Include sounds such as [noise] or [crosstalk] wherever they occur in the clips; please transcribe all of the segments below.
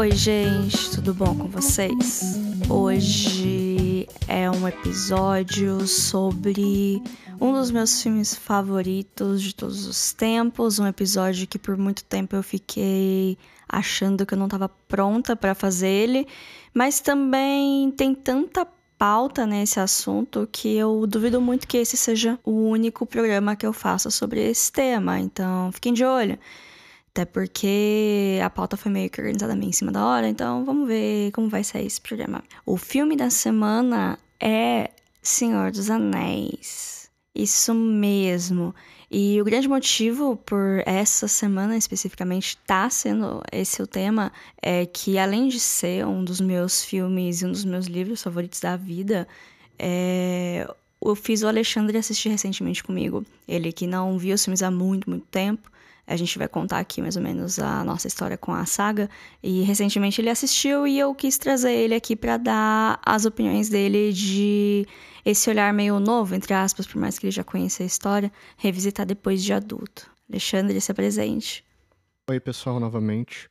Oi, gente, tudo bom com vocês? Hoje é um episódio sobre um dos meus filmes favoritos de todos os tempos, um episódio que por muito tempo eu fiquei achando que eu não estava pronta para fazer ele, mas também tem tanta pauta nesse assunto que eu duvido muito que esse seja o único programa que eu faça sobre esse tema. Então, fiquem de olho. Até porque a pauta foi meio que organizada meio em cima da hora, então vamos ver como vai sair esse programa. O filme da semana é Senhor dos Anéis. Isso mesmo. E o grande motivo por essa semana especificamente tá sendo esse o tema é que além de ser um dos meus filmes e um dos meus livros favoritos da vida, é... eu fiz o Alexandre assistir recentemente comigo. Ele que não viu os filmes há muito, muito tempo. A gente vai contar aqui mais ou menos a nossa história com a saga. E recentemente ele assistiu e eu quis trazer ele aqui para dar as opiniões dele de esse olhar meio novo, entre aspas, por mais que ele já conheça a história, revisitar depois de adulto. Alexandre, se apresente. Oi, pessoal, novamente.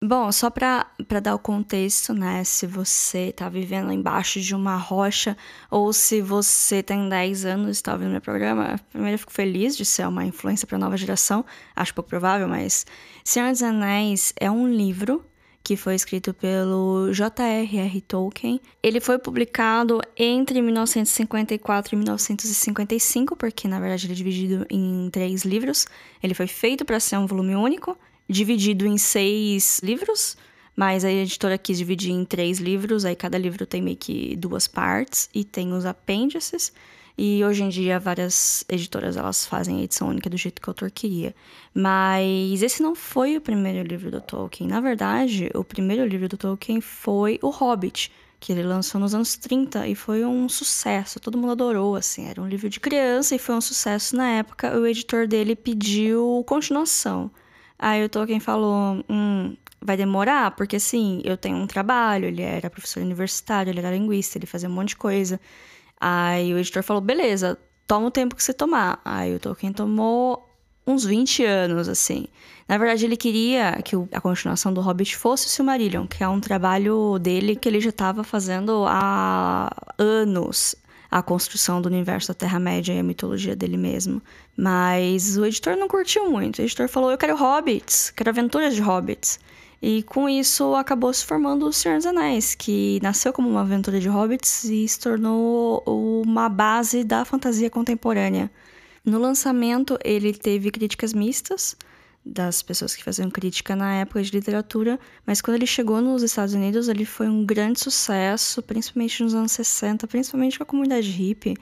Bom, só para dar o contexto, né? Se você tá vivendo embaixo de uma rocha ou se você tem 10 anos e está ouvindo meu programa, primeiro eu fico feliz de ser uma influência para a nova geração, acho pouco provável, mas Senhor dos Anéis é um livro que foi escrito pelo J.R.R. Tolkien. Ele foi publicado entre 1954 e 1955, porque na verdade ele é dividido em três livros. Ele foi feito para ser um volume único, dividido em seis livros, mas a editora quis dividir em três livros, aí cada livro tem meio que duas partes e tem os apêndices. E hoje em dia várias editoras elas fazem a edição única do jeito que o autor queria. Mas esse não foi o primeiro livro do Tolkien. Na verdade, o primeiro livro do Tolkien foi O Hobbit, que ele lançou nos anos 30 e foi um sucesso. Todo mundo adorou, assim. Era um livro de criança e foi um sucesso na época. O editor dele pediu continuação. Aí o Tolkien falou: hum, vai demorar, porque assim, eu tenho um trabalho, ele era professor universitário, ele era linguista, ele fazia um monte de coisa. Aí o editor falou: beleza, toma o tempo que você tomar. Aí o Tolkien tomou uns 20 anos, assim. Na verdade, ele queria que a continuação do Hobbit fosse o Silmarillion, que é um trabalho dele que ele já estava fazendo há anos a construção do universo da Terra-média e a mitologia dele mesmo. Mas o editor não curtiu muito. O editor falou: Eu quero hobbits, quero aventuras de hobbits. E com isso acabou se formando o Senhor dos Anéis, que nasceu como uma aventura de hobbits e se tornou uma base da fantasia contemporânea. No lançamento, ele teve críticas mistas das pessoas que faziam crítica na época de literatura, mas quando ele chegou nos Estados Unidos, ele foi um grande sucesso, principalmente nos anos 60, principalmente com a comunidade hippie.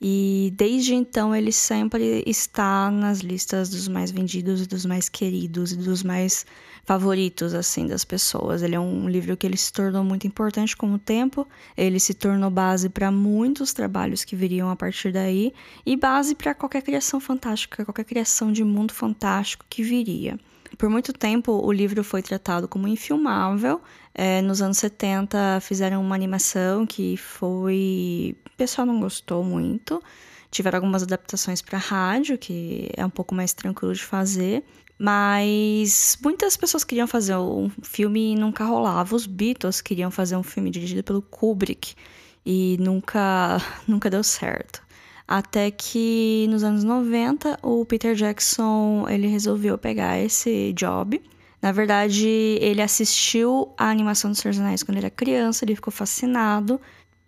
E desde então ele sempre está nas listas dos mais vendidos e dos mais queridos e dos mais favoritos assim das pessoas. Ele é um livro que ele se tornou muito importante com o tempo, ele se tornou base para muitos trabalhos que viriam a partir daí e base para qualquer criação fantástica, qualquer criação de mundo fantástico que viria. Por muito tempo, o livro foi tratado como infilmável. É, nos anos 70, fizeram uma animação que foi. O pessoal não gostou muito. Tiveram algumas adaptações para rádio, que é um pouco mais tranquilo de fazer. Mas muitas pessoas queriam fazer um filme e nunca rolava. Os Beatles queriam fazer um filme dirigido pelo Kubrick e nunca, [laughs] nunca deu certo. Até que nos anos 90 o Peter Jackson ele resolveu pegar esse job. Na verdade, ele assistiu a animação dos Senhor Anéis quando ele era criança, ele ficou fascinado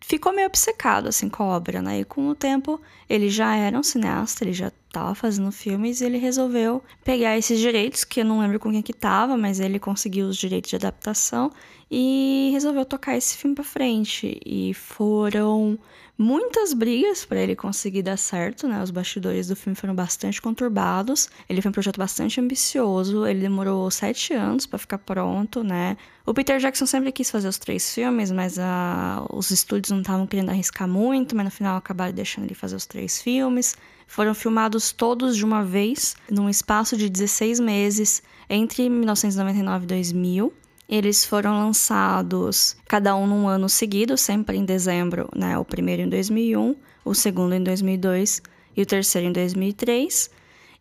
ficou meio obcecado assim com a obra, né? E com o tempo ele já era um cineasta, ele já estava fazendo filmes e ele resolveu pegar esses direitos, que eu não lembro com quem que tava, mas ele conseguiu os direitos de adaptação e resolveu tocar esse filme para frente. E foram muitas brigas para ele conseguir dar certo, né? Os bastidores do filme foram bastante conturbados. Ele foi um projeto bastante ambicioso, ele demorou sete anos para ficar pronto, né? O Peter Jackson sempre quis fazer os três filmes, mas uh, os estúdios não estavam querendo arriscar muito, mas no final acabaram deixando ele fazer os três filmes. Foram filmados todos de uma vez, num espaço de 16 meses, entre 1999 e 2000. Eles foram lançados cada um num ano seguido, sempre em dezembro, né? O primeiro em 2001, o segundo em 2002 e o terceiro em 2003.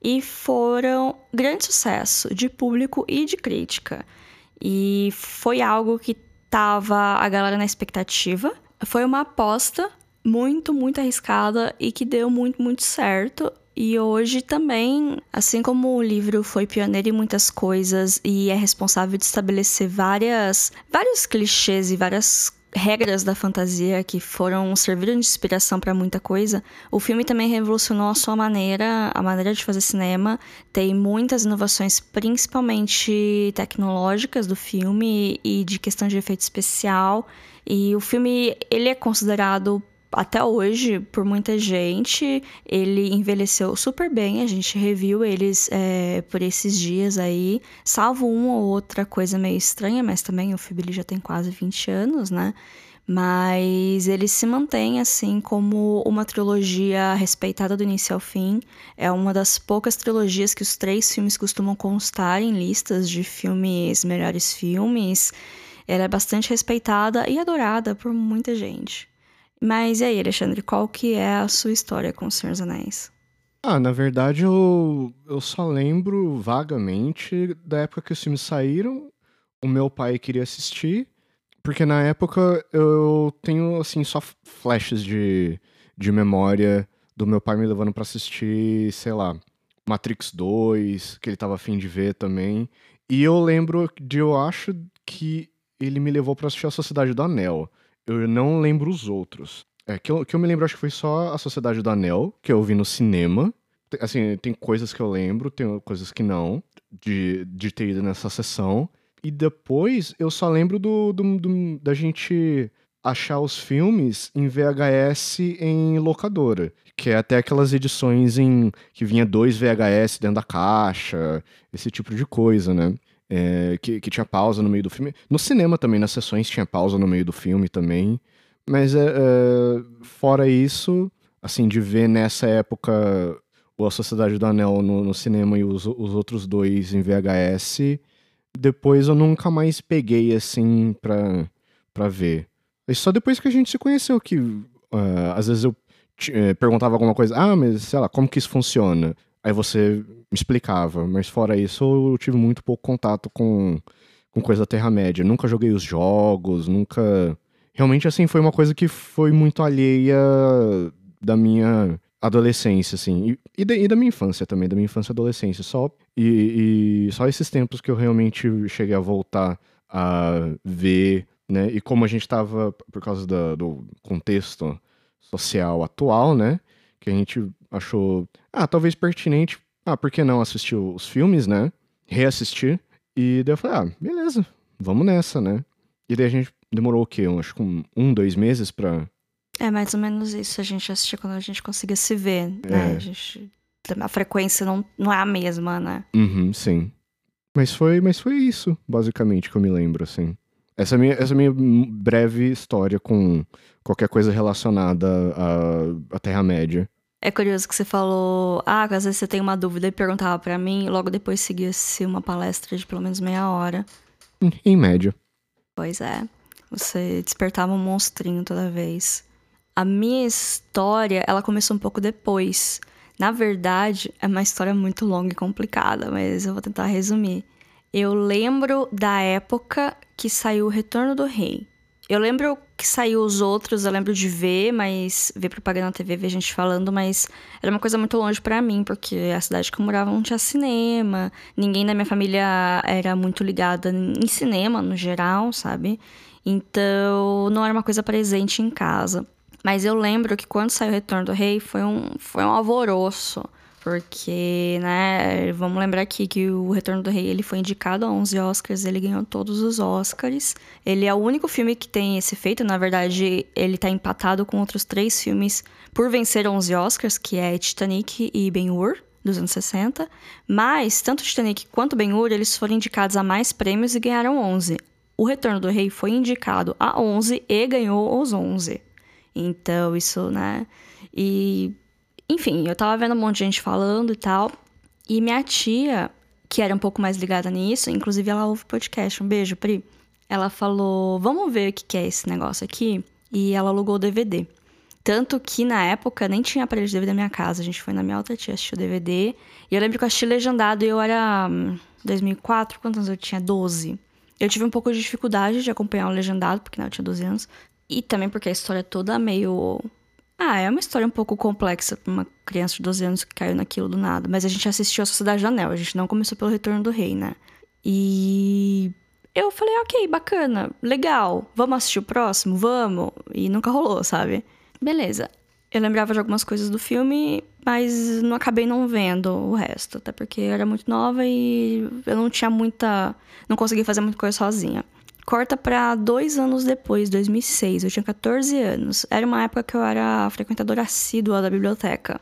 E foram grande sucesso de público e de crítica. E foi algo que tava a galera na expectativa. Foi uma aposta muito, muito arriscada e que deu muito, muito certo. E hoje também, assim como o livro foi pioneiro em muitas coisas e é responsável de estabelecer várias, vários clichês e várias regras da fantasia que foram serviram de inspiração para muita coisa, o filme também revolucionou a sua maneira, a maneira de fazer cinema. Tem muitas inovações, principalmente tecnológicas do filme e de questão de efeito especial. E o filme ele é considerado até hoje, por muita gente, ele envelheceu super bem. A gente reviu eles é, por esses dias aí, salvo uma ou outra coisa meio estranha, mas também o filme já tem quase 20 anos, né? Mas ele se mantém assim como uma trilogia respeitada do início ao fim. É uma das poucas trilogias que os três filmes costumam constar em listas de filmes, melhores filmes. Ela é bastante respeitada e adorada por muita gente. Mas e aí, Alexandre, qual que é a sua história com o Senhor dos Anéis? Ah, na verdade eu, eu só lembro vagamente da época que os filmes saíram. O meu pai queria assistir, porque na época eu tenho, assim, só flashes de, de memória do meu pai me levando para assistir, sei lá, Matrix 2, que ele tava afim de ver também. E eu lembro de, eu acho que ele me levou para assistir A Sociedade do Anel. Eu não lembro os outros. É, que eu, que eu me lembro, acho que foi só A Sociedade do Anel, que eu vi no cinema. Assim, tem coisas que eu lembro, tem coisas que não, de, de ter ido nessa sessão. E depois eu só lembro do, do, do, da gente achar os filmes em VHS em locadora. Que é até aquelas edições em que vinha dois VHS dentro da caixa, esse tipo de coisa, né? É, que, que, tinha pausa no meio do filme. No cinema também, nas sessões, tinha pausa no meio do filme também. Mas é, é, fora isso, assim, de ver nessa época A Sociedade do Anel no, no cinema e os, os outros dois em VHS, depois eu nunca mais peguei, assim, pra, pra ver. E só depois que a gente se conheceu que, uh, às vezes eu uh, perguntava alguma coisa, ah, mas sei lá, como que isso funciona? Aí você me explicava, mas fora isso eu tive muito pouco contato com, com coisa da Terra-média. Nunca joguei os jogos, nunca. Realmente, assim, foi uma coisa que foi muito alheia da minha adolescência, assim, e, e, da, minha infância também, da minha infância e adolescência, só, e, e, só esses tempos que eu realmente cheguei a voltar a ver, né, e como a gente tava, por causa da, do contexto social atual, né, que a gente achou, ah, talvez pertinente, ah, por que não assistir os filmes, né? Reassistir. E daí eu falei, ah, beleza, vamos nessa, né? E daí a gente demorou o quê? Um, acho que um, um, dois meses pra. É mais ou menos isso. A gente assistia quando a gente conseguia se ver, né? É. A, gente... a frequência não, não é a mesma, né? Uhum, sim. Mas foi, mas foi isso, basicamente, que eu me lembro, assim. Essa minha, essa minha breve história com qualquer coisa relacionada à, à Terra-média. É curioso que você falou, ah, às vezes você tem uma dúvida e perguntava para mim, e logo depois seguia-se uma palestra de pelo menos meia hora. Em média. Pois é. Você despertava um monstrinho toda vez. A minha história, ela começou um pouco depois. Na verdade, é uma história muito longa e complicada, mas eu vou tentar resumir. Eu lembro da época que saiu O Retorno do Rei. Eu lembro que saiu os outros, eu lembro de ver, mas ver propaganda na TV, ver gente falando, mas era uma coisa muito longe para mim, porque a cidade que eu morava não tinha cinema, ninguém da minha família era muito ligada em cinema no geral, sabe? Então não era uma coisa presente em casa. Mas eu lembro que quando saiu o Retorno do Rei foi um, foi um alvoroço. Porque, né, vamos lembrar aqui que o Retorno do Rei ele foi indicado a 11 Oscars, ele ganhou todos os Oscars. Ele é o único filme que tem esse feito, na verdade, ele tá empatado com outros três filmes por vencer 11 Oscars, que é Titanic e Ben-Hur, dos anos 60. Mas, tanto Titanic quanto Ben-Hur, eles foram indicados a mais prêmios e ganharam 11. O Retorno do Rei foi indicado a 11 e ganhou os 11. Então, isso, né? E enfim, eu tava vendo um monte de gente falando e tal. E minha tia, que era um pouco mais ligada nisso, inclusive ela ouve podcast, um beijo, Pri. Ela falou: vamos ver o que é esse negócio aqui. E ela alugou o DVD. Tanto que na época nem tinha aparelho de DVD na minha casa. A gente foi na minha outra tia assistir o DVD. E eu lembro que eu assisti legendado e eu era. 2004, hum, quantos anos eu tinha? 12. Eu tive um pouco de dificuldade de acompanhar o legendado, porque não, eu tinha 12 anos. E também porque a história é toda meio. Ah, é uma história um pouco complexa pra uma criança de 12 anos que caiu naquilo do nada. Mas a gente assistiu a Sociedade do Anel, a gente não começou pelo Retorno do Rei, né? E eu falei, ok, bacana, legal, vamos assistir o próximo? Vamos. E nunca rolou, sabe? Beleza. Eu lembrava de algumas coisas do filme, mas não acabei não vendo o resto, até porque eu era muito nova e eu não tinha muita. não conseguia fazer muita coisa sozinha. Corta para dois anos depois, 2006, eu tinha 14 anos. Era uma época que eu era frequentadora assídua da biblioteca.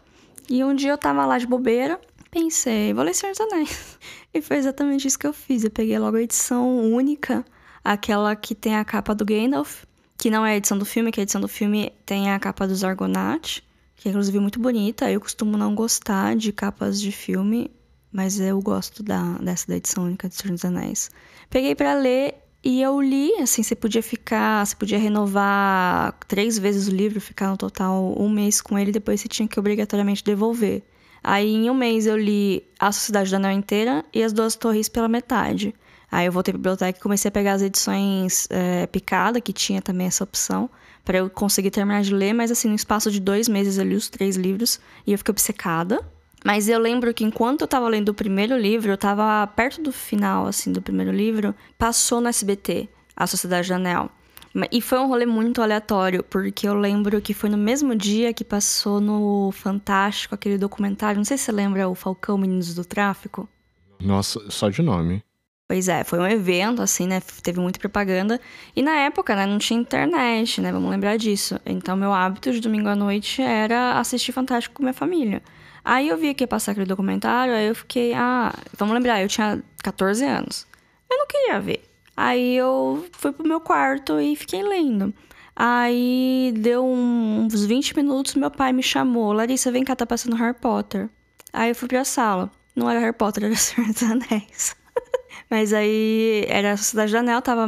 E um dia eu tava lá de bobeira, pensei, vou ler Senhor dos Anéis. [laughs] E foi exatamente isso que eu fiz. Eu peguei logo a edição única, aquela que tem a capa do Gandalf, que não é a edição do filme, que a edição do filme tem a capa dos Argonauts, que é inclusive muito bonita. Eu costumo não gostar de capas de filme, mas eu gosto da, dessa da edição única de Senhor dos Anéis. Peguei para ler e eu li, assim, você podia ficar, você podia renovar três vezes o livro, ficar no total um mês com ele, depois você tinha que obrigatoriamente devolver. Aí em um mês eu li A Sociedade do Anel inteira e As Duas Torres pela metade. Aí eu voltei pra biblioteca e comecei a pegar as edições é, picada, que tinha também essa opção, para eu conseguir terminar de ler, mas assim, no espaço de dois meses eu li os três livros e eu fiquei obcecada. Mas eu lembro que enquanto eu tava lendo o primeiro livro, eu tava perto do final, assim, do primeiro livro, passou no SBT, A Sociedade do Anel. E foi um rolê muito aleatório, porque eu lembro que foi no mesmo dia que passou no Fantástico aquele documentário. Não sei se você lembra o Falcão Meninos do Tráfico. Nossa, só de nome. Pois é, foi um evento, assim, né? Teve muita propaganda. E na época, né, não tinha internet, né? Vamos lembrar disso. Então, meu hábito de domingo à noite era assistir Fantástico com minha família. Aí eu vi que ia passar aquele documentário, aí eu fiquei, ah, vamos lembrar, eu tinha 14 anos. Eu não queria ver. Aí eu fui pro meu quarto e fiquei lendo. Aí deu uns 20 minutos, meu pai me chamou. Larissa, vem cá, tá passando Harry Potter. Aí eu fui pra sala. Não era Harry Potter, era [laughs] Senhor dos Anéis. [laughs] Mas aí era a Sociedade do Anel, tava.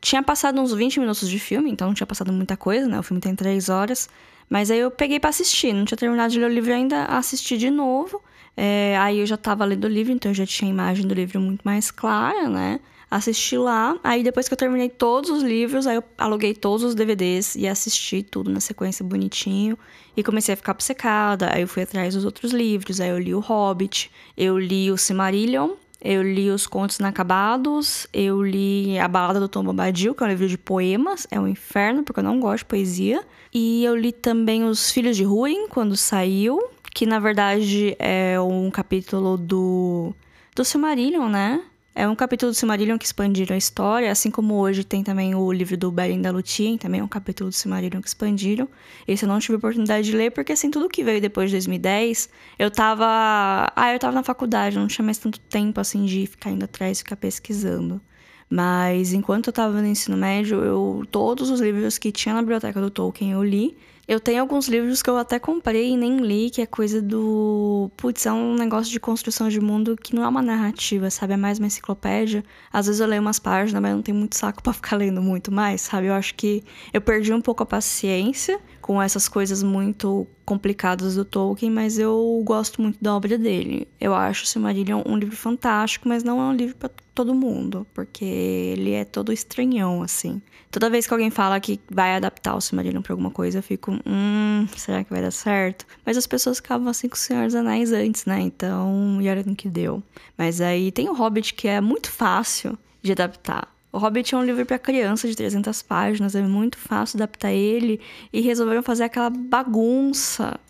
Tinha passado uns 20 minutos de filme, então não tinha passado muita coisa, né? O filme tem 3 horas. Mas aí eu peguei para assistir, não tinha terminado de ler o livro ainda, assisti de novo. É, aí eu já tava lendo o livro, então eu já tinha a imagem do livro muito mais clara, né? Assisti lá, aí depois que eu terminei todos os livros, aí eu aluguei todos os DVDs e assisti tudo na sequência bonitinho. E comecei a ficar obcecada, aí eu fui atrás dos outros livros, aí eu li o Hobbit, eu li o Silmarillion, eu li Os Contos Inacabados, eu li A Balada do Tom Bombadil, que é um livro de poemas, é um inferno, porque eu não gosto de poesia. E eu li também Os Filhos de Ruin, quando saiu, que na verdade é um capítulo do, do Silmarillion, né? É um capítulo do Silmarillion que expandiram a história, assim como hoje tem também o livro do Beren da Lúthien, também é um capítulo do Silmarillion que expandiram. Esse eu não tive oportunidade de ler, porque assim, tudo que veio depois de 2010, eu tava... Ah, eu tava na faculdade, não tinha mais tanto tempo, assim, de ficar indo atrás ficar pesquisando. Mas enquanto eu tava no ensino médio, eu todos os livros que tinha na biblioteca do Tolkien eu li. Eu tenho alguns livros que eu até comprei e nem li, que é coisa do. Putz, é um negócio de construção de mundo que não é uma narrativa, sabe? É mais uma enciclopédia. Às vezes eu leio umas páginas, mas não tenho muito saco para ficar lendo muito mais, sabe? Eu acho que eu perdi um pouco a paciência com essas coisas muito complicadas do Tolkien, mas eu gosto muito da obra dele. Eu acho o Silmarillion um livro fantástico, mas não é um livro para todo mundo, porque ele é todo estranhão, assim. Toda vez que alguém fala que vai adaptar o Silmarillion pra alguma coisa, eu fico, hum, será que vai dar certo? Mas as pessoas ficavam assim com o Senhor dos Anéis antes, né? Então, e era no que deu. Mas aí tem o Hobbit, que é muito fácil de adaptar. O Hobbit é um livro para criança de 300 páginas, é muito fácil adaptar ele e resolveram fazer aquela bagunça.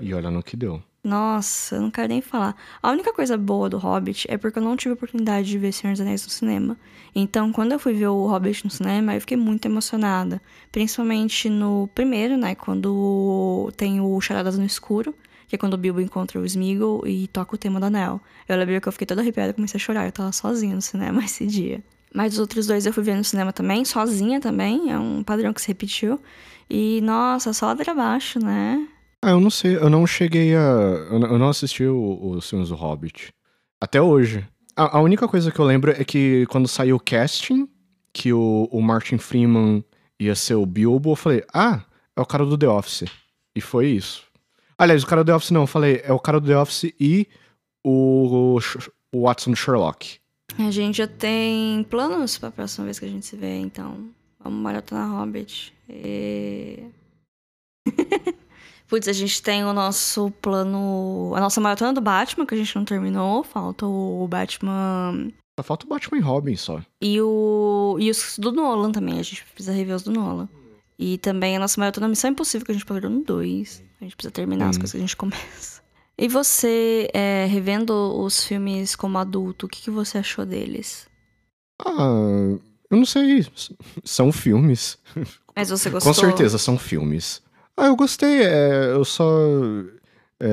E olha no que deu. Nossa, eu não quero nem falar. A única coisa boa do Hobbit é porque eu não tive oportunidade de ver Senhor dos Anéis no cinema. Então, quando eu fui ver o Hobbit no cinema, eu fiquei muito emocionada. Principalmente no primeiro, né? Quando tem o Charadas no Escuro, que é quando o Bilbo encontra o Smeagol e toca o tema do anel. Eu lembro que eu fiquei toda arrepiada e comecei a chorar. Eu tava sozinha no cinema [laughs] esse dia. Mas os outros dois eu fui ver no cinema também, sozinha também, é um padrão que se repetiu. E, nossa, só ladeira abaixo, né? Ah, eu não sei, eu não cheguei a. Eu não assisti os filmes do Hobbit. Até hoje. A, a, única coisa que eu lembro é que quando saiu o casting, que o, o Martin Freeman ia ser o Bilbo, eu falei, ah, é o cara do The Office. E foi isso. Aliás, o cara do The Office não, eu falei, é o cara do The Office e o, o, o Watson Sherlock. A gente já tem planos pra próxima vez que a gente se vê, então. Vamos maratonar Hobbit. E... [laughs] Putz, a gente tem o nosso plano. A nossa maratona do Batman, que a gente não terminou. Falta o Batman. Só falta o Batman e Robin só. E o. E os do Nolan também. A gente precisa rever os do Nolan. E também a nossa maratona Missão Impossível, que a gente parou no 2. A gente precisa terminar as coisas que a gente [laughs] começa. E você, é, revendo os filmes como adulto, o que, que você achou deles? Ah, eu não sei. São filmes. Mas você gostou? Com certeza são filmes. Ah, eu gostei. é, eu só. é,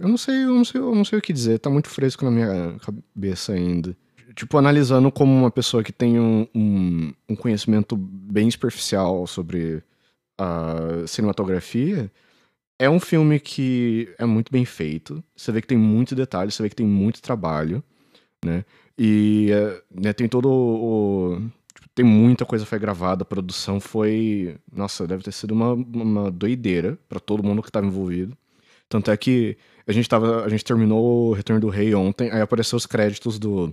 eu não sei, eu não sei, eu não sei o que dizer. Tá muito fresco na minha cabeça ainda. Tipo, analisando como uma pessoa que tem um, um, um conhecimento bem superficial sobre a cinematografia, é um filme que é muito bem feito. Você vê que tem muito detalhe, você vê que tem muito trabalho, né? E é, né, tem todo o, tipo, tem muita coisa que foi gravada, a produção foi, nossa, deve ter sido uma, uma doideira pra todo mundo que tava envolvido. Tanto é que a gente tava, a gente terminou o Retorno do Rei ontem, aí apareceu os créditos do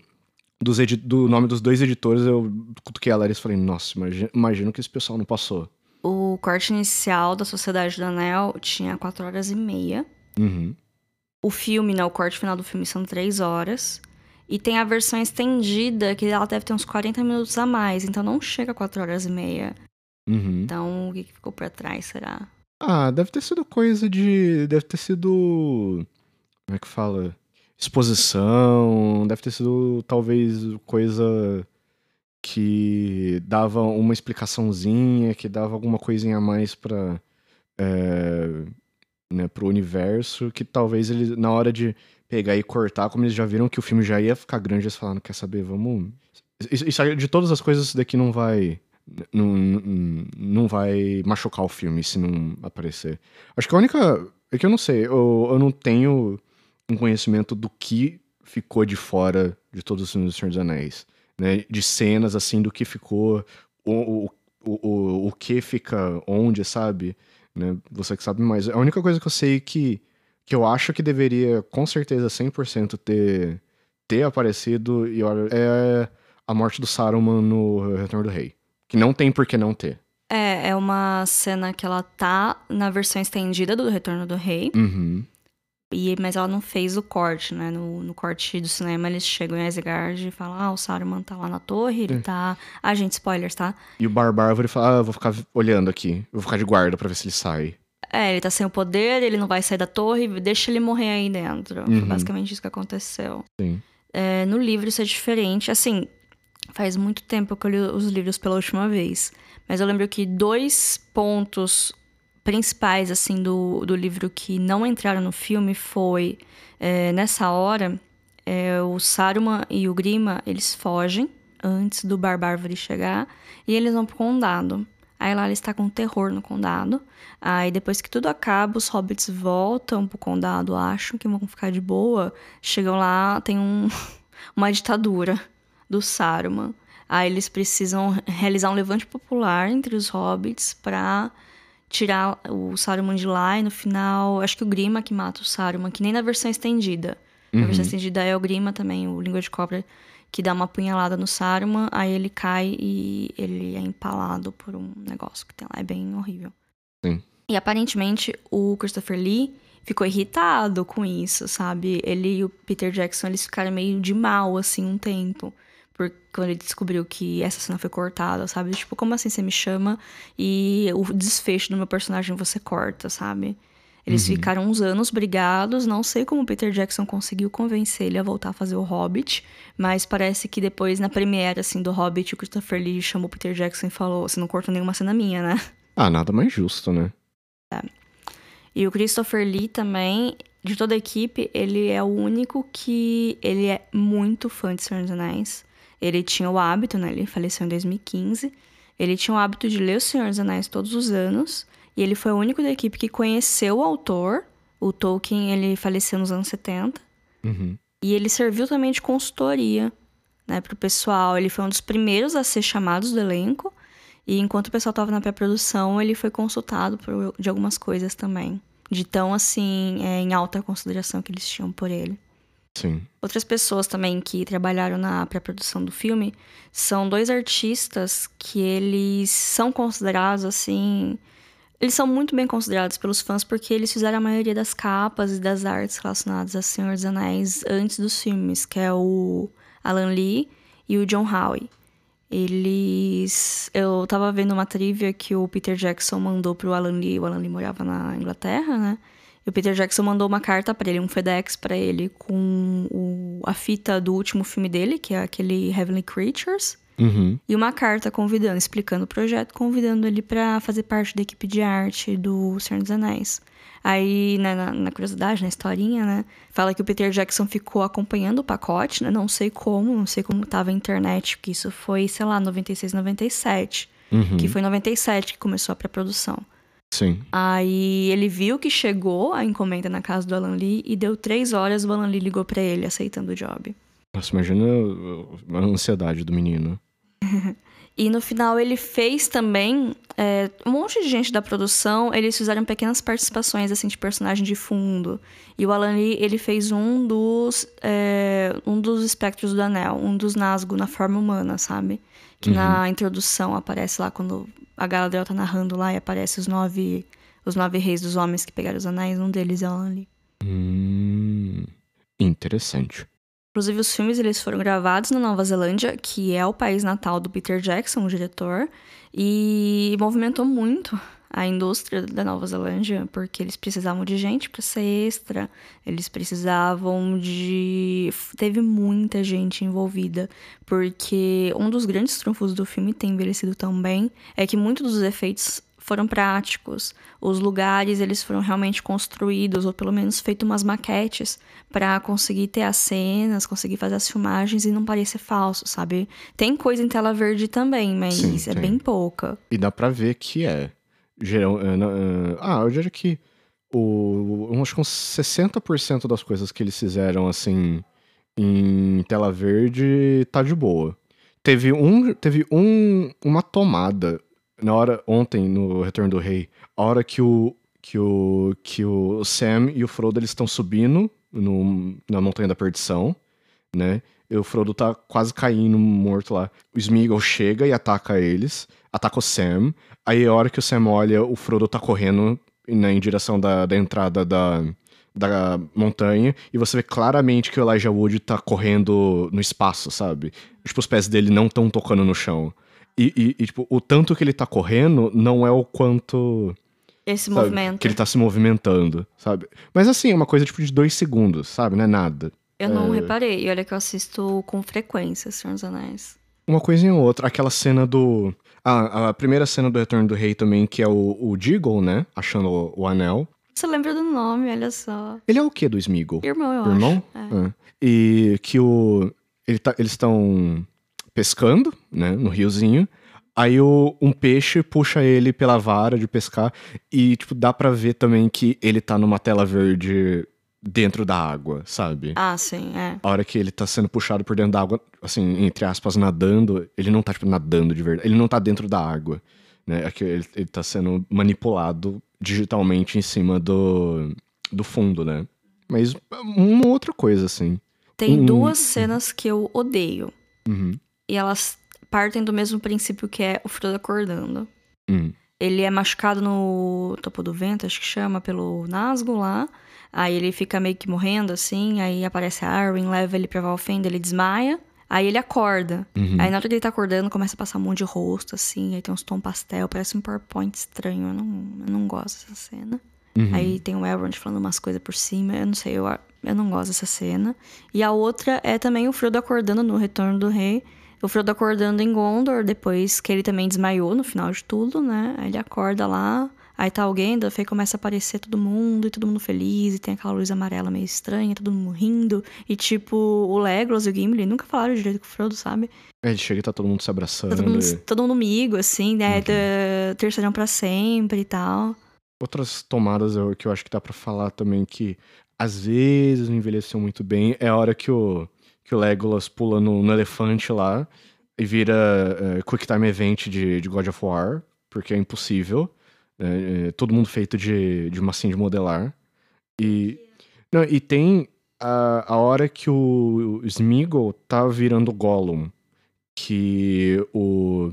dos do nome dos dois editores, eu cutuquei a Larissa e falei, nossa, imagina que esse pessoal não passou. O corte inicial da Sociedade do Anel tinha 4 horas e meia. Uhum. O filme, né? O corte final do filme são 3 horas. E tem a versão estendida, que ela deve ter uns 40 minutos a mais. Então não chega a 4 horas e meia. Uhum. Então o que, que ficou pra trás, será? Ah, deve ter sido coisa de. Deve ter sido. Como é que fala? Exposição. Deve ter sido talvez coisa que dava uma explicaçãozinha, que dava alguma coisinha a mais pra. É, né, pro universo, que talvez eles, na hora de pegar e cortar, como eles já viram que o filme já ia ficar grande, eles falaram, quer saber, vamos. Isso, isso- de todas as coisas, isso daqui não vai. Não, não vai machucar o filme se não aparecer. Acho que a única. É que eu não sei, eu, eu não tenho um conhecimento do que ficou de fora de todos os filmes do Senhor dos Anéis. Né? De cenas, assim, do que ficou, o, o, o, o, que fica onde, sabe? Né? Você que sabe mais. A única coisa que eu sei que, que eu acho que deveria, com certeza, 100% ter, ter aparecido e é a morte do Saruman no Retorno do Rei. Que não tem por que não ter. É, é uma cena que ela tá na versão estendida do Retorno do Rei. Uhum. E, mas ela não fez o corte, né? No, no corte do cinema, eles chegam em Isengard e falam: Ah, o Saruman tá lá na torre, ele tá. Ah, gente, spoilers, tá? E o Barbárvore fala, ah, eu vou ficar olhando aqui. Eu vou ficar de guarda pra ver se ele sai. É, ele tá sem o poder, ele não vai sair da torre, deixa ele morrer aí dentro. Foi Uhum. basicamente isso que aconteceu. Sim. É, no livro isso é diferente. Assim, faz muito tempo que eu li os livros pela última vez. Mas eu lembro que dois pontos principais, assim, do, do livro que não entraram no filme foi... é, nessa hora, é, o Saruman e o Grima, eles fogem antes do Barbárvore chegar. E eles vão pro condado. Aí lá eles com terror no condado. Aí depois que tudo acaba, os hobbits voltam pro condado, acham que vão ficar de boa. Chegam lá, tem um, [laughs] uma ditadura do Saruman. Aí eles precisam realizar um levante popular entre os hobbits pra tirar o Saruman de lá. E no final, acho que o Grima que mata o Saruman, que nem na versão estendida. Na versão estendida é o Grima também, o Língua de Cobra, que dá uma punhalada no Saruman, aí ele cai e ele é empalado por um negócio que tem lá. É bem horrível. Sim. E aparentemente o Christopher Lee ficou irritado com isso, sabe? Ele e o Peter Jackson, eles ficaram meio de mal, assim, um tempo. Por, quando ele descobriu que essa cena foi cortada, sabe? Tipo, como assim você me chama e o desfecho do meu personagem você corta, sabe? Eles ficaram uns anos brigados, não sei como o Peter Jackson conseguiu convencer ele a voltar a fazer o Hobbit, mas parece que depois, na premiere, assim, do Hobbit, o Christopher Lee chamou o Peter Jackson e falou, você não cortou nenhuma cena minha, né? Ah, nada mais justo, né? E o Christopher Lee também, de toda a equipe, ele é o único que ele é muito fã de Senhor dos Anéis. Ele tinha o hábito, né? Ele faleceu em 2015. Ele tinha o hábito de ler o Senhor dos Anéis todos os anos. E ele foi o único da equipe que conheceu o autor. O Tolkien, ele faleceu nos anos 70. Uhum. E ele serviu também de consultoria, né, pro pessoal. Ele foi um dos primeiros a ser chamados do elenco. E enquanto o pessoal tava na pré-produção, ele foi consultado por, de algumas coisas também. De tão, assim, é, em alta consideração que eles tinham por ele. Sim. Outras pessoas também que trabalharam na pré-produção do filme são dois artistas que eles são considerados assim. Eles são muito bem considerados pelos fãs porque eles fizeram a maioria das capas e das artes relacionadas a Senhor dos Anéis antes dos filmes, que é o Alan Lee e o John Howe. Eles. Eu tava vendo uma trivia que o Peter Jackson mandou pro Alan Lee. O Alan Lee morava na Inglaterra, né? E o Peter Jackson mandou uma carta para ele, um FedEx para ele, com o, a fita do último filme dele, que é aquele Heavenly Creatures. Uhum. E uma carta convidando, explicando o projeto, convidando ele para fazer parte da equipe de arte do Senhor dos Anéis. Aí, né, na, na, curiosidade, na historinha, né? Fala que o Peter Jackson ficou acompanhando o pacote, né? Não sei como, não sei como tava a internet, porque isso foi, sei lá, 96, 97. Uhum. Que foi em 97 que começou a pré-produção. Sim. Aí ele viu que chegou a encomenda na casa do Alan Lee e deu três horas o Alan Lee ligou para ele aceitando o job. Nossa, imagina a ansiedade do menino. [laughs] E no final ele fez também é, um monte de gente da produção, eles fizeram pequenas participações assim de personagem de fundo. E o Alan Lee, ele fez um dos é, um dos espectros do anel, um dos Nazgûl na forma humana, sabe? Que uhum. na introdução aparece lá quando a Galadriel tá narrando lá e aparece os nove os nove reis dos homens que pegaram os anéis, um deles é o Lee. Hum, interessante. Inclusive, os filmes eles foram gravados na Nova Zelândia, que é o país natal do Peter Jackson, o diretor, e movimentou muito a indústria da Nova Zelândia, porque eles precisavam de gente para ser extra, eles precisavam de. Teve muita gente envolvida, porque um dos grandes trunfos do filme ter envelhecido tão bem é que muitos dos efeitos foram práticos. Os lugares eles foram realmente construídos ou pelo menos feito umas maquetes para conseguir ter as cenas, conseguir fazer as filmagens e não parecer falso, sabe? Tem coisa em tela verde também, mas Sim, é tem. bem pouca. E dá para ver que é. Geral, é, ah, eu diria que o, acho que uns 60% das coisas que eles fizeram assim em tela verde tá de boa. Teve um, teve um, uma tomada na hora ontem no Retorno do Rei, a hora que o que o que o Sam e o Frodo eles estão subindo no, na montanha da perdição, né? E o Frodo tá quase caindo morto lá. O Smeagol chega e ataca eles, ataca o Sam. Aí a hora que o Sam olha, o Frodo tá correndo né, em direção da, da entrada da, da montanha e você vê claramente que o Elijah Wood tá correndo no espaço, sabe? Tipo, os pés dele não estão tocando no chão. E, e, e, tipo, o tanto que ele tá correndo não é o quanto. Esse sabe, movimento. Que ele tá se movimentando, sabe? Mas assim, é uma coisa tipo de dois segundos, sabe? Não é nada. Eu não é... reparei. E olha que eu assisto com frequência Senhor dos Anéis. Uma coisinha ou outra. Aquela cena do. Ah, a primeira cena do Retorno do Rei também, que é o, o Deagle, né? Achando o, o, anel. Você lembra do nome, olha só. Ele é o que do Smeagol? Irmão, eu Irmão? acho. É. Ah. E que o. Ele tá, eles estão pescando, né, no riozinho. Aí o, um peixe puxa ele pela vara de pescar e, tipo, dá pra ver também que ele tá numa tela verde dentro da água, sabe? Ah, sim, é. A hora que ele tá sendo puxado por dentro da água, assim, entre aspas, nadando, ele não tá, tipo, nadando de verdade. Ele não tá dentro da água, né? É que ele, ele tá sendo manipulado digitalmente em cima do, do fundo, né? Mas uma outra coisa, assim. Tem um... duas cenas que eu odeio. Uhum. E elas partem do mesmo princípio que é o Frodo acordando. Hum. Ele é machucado no topo do vento, acho que chama, pelo Nazgûl lá. Aí ele fica meio que morrendo, assim. Aí aparece a Arwen, leva ele pra Valfenda, ele desmaia. Aí ele acorda. Uhum. Aí na hora que ele tá acordando, começa a passar um monte de rosto, assim. Aí tem uns tons pastel, parece um PowerPoint estranho. Eu não, eu não gosto dessa cena. Uhum. Aí tem o Elrond falando umas coisas por cima. Eu não sei, eu, eu não gosto dessa cena. E a outra é também o Frodo acordando no Retorno do Rei o Frodo acordando em Gondor, depois que ele também desmaiou no final de tudo, né? Aí ele acorda lá, aí tá alguém, da e começa a aparecer todo mundo, e todo mundo feliz, e tem aquela luz amarela meio estranha, todo mundo rindo. E tipo, o Legolas e o Gimli nunca falaram direito com o Frodo, sabe? É, ele chega e tá todo mundo se abraçando. Todo mundo, todo mundo amigo, assim, né? Uhum. Terceirão pra sempre e tal. Outras tomadas que eu acho que dá para falar também que às vezes não envelheceu muito bem é a hora que o que o Legolas pula no, no elefante lá e vira uh, Quick Time Event de, de God of War, porque é impossível. É, é, todo mundo feito de, de massinha de modelar. E, não, e tem a, a hora que o, o Smeagol tá virando Gollum, que o,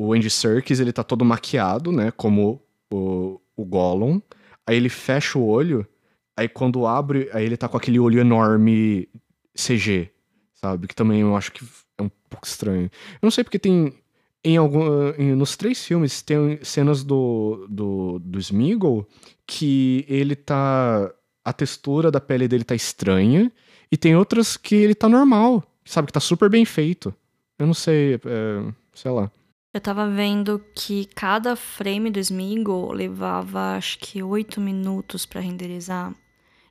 o Andy Serkis, ele tá todo maquiado, né, como o, o Gollum, aí ele fecha o olho, aí quando abre, aí ele tá com aquele olho enorme CG, sabe, que também eu acho que é um pouco estranho. Eu não sei porque tem em algum, em, nos três filmes tem cenas do, do, do Smeagol que ele tá. A textura da pele dele tá estranha. E tem outras que ele tá normal. Sabe, que tá super bem feito. Eu não sei, é, sei lá. Eu tava vendo que cada frame do Smeagol levava acho que oito minutos para renderizar.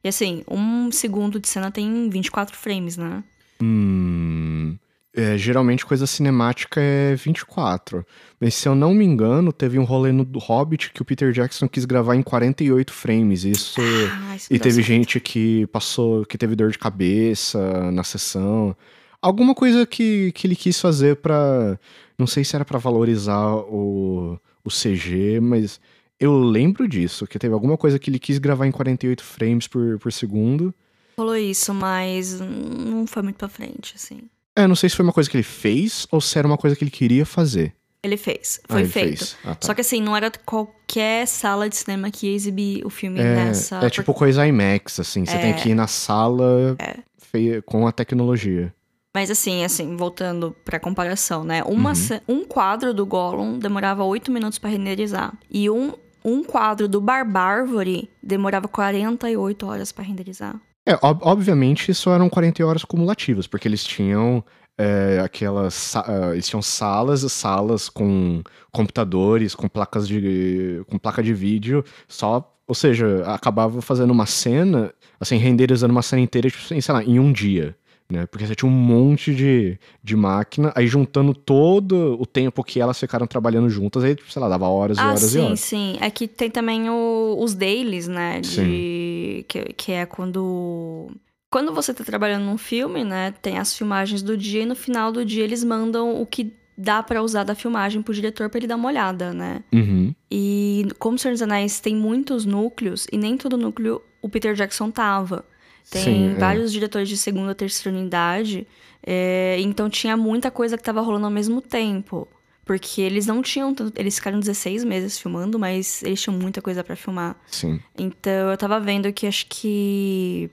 E assim, um segundo de cena tem 24 frames, né? Hum. É, geralmente coisa cinemática é 24. Mas se eu não me engano, teve um rolê no Hobbit que o Peter Jackson quis gravar em 48 frames. Isso. Ah, isso e teve certo. gente que passou, que teve dor de cabeça na sessão. Alguma coisa que, que ele quis fazer para Não sei se era para valorizar o, o CG, mas eu lembro disso, que teve alguma coisa que ele quis gravar em 48 frames por, por segundo. Falou isso, mas não foi muito pra frente, assim. É, não sei se foi uma coisa que ele fez ou se era uma coisa que ele queria fazer. Ele fez, foi ah, feito. Fez. Ah, tá. Só que assim, não era qualquer sala de cinema que ia exibir o filme é, nessa. É tipo coisa IMAX, assim. Você é, tem que ir na sala é. feia, com a tecnologia. Mas assim, assim, voltando pra comparação, né? Uma, uhum. Um quadro do Gollum demorava 8 minutos para renderizar. E um, um quadro do Barbárvore demorava 48 horas para renderizar. É, ob obviamente isso eram 40 horas cumulativas, porque eles tinham é, aquelas. Uh, eles tinham salas e salas com computadores, com placas de. com placa de vídeo, só. Ou seja, acabava fazendo uma cena, assim, renderizando uma cena inteira, tipo, sei lá, em um dia né? Porque você tinha um monte de, de máquina, aí juntando todo o tempo que elas ficaram trabalhando juntas, aí, sei lá, dava horas e ah, horas sim, e horas. Sim, sim. É que tem também o, os dailies, né? De, que, que é quando. Quando você tá trabalhando num filme, né? Tem as filmagens do dia e no final do dia eles mandam o que dá para usar da filmagem pro diretor para ele dar uma olhada, né? Uhum. E como o Senhor dos Anéis tem muitos núcleos, e nem todo núcleo o Peter Jackson tava. Tem Sim, é. vários é. diretores de segunda, terceira unidade. É, então tinha muita coisa que tava rolando ao mesmo tempo. Porque eles não tinham tanto. Eles ficaram 16 meses filmando, mas eles tinham muita coisa para filmar. Sim. Então eu tava vendo que acho que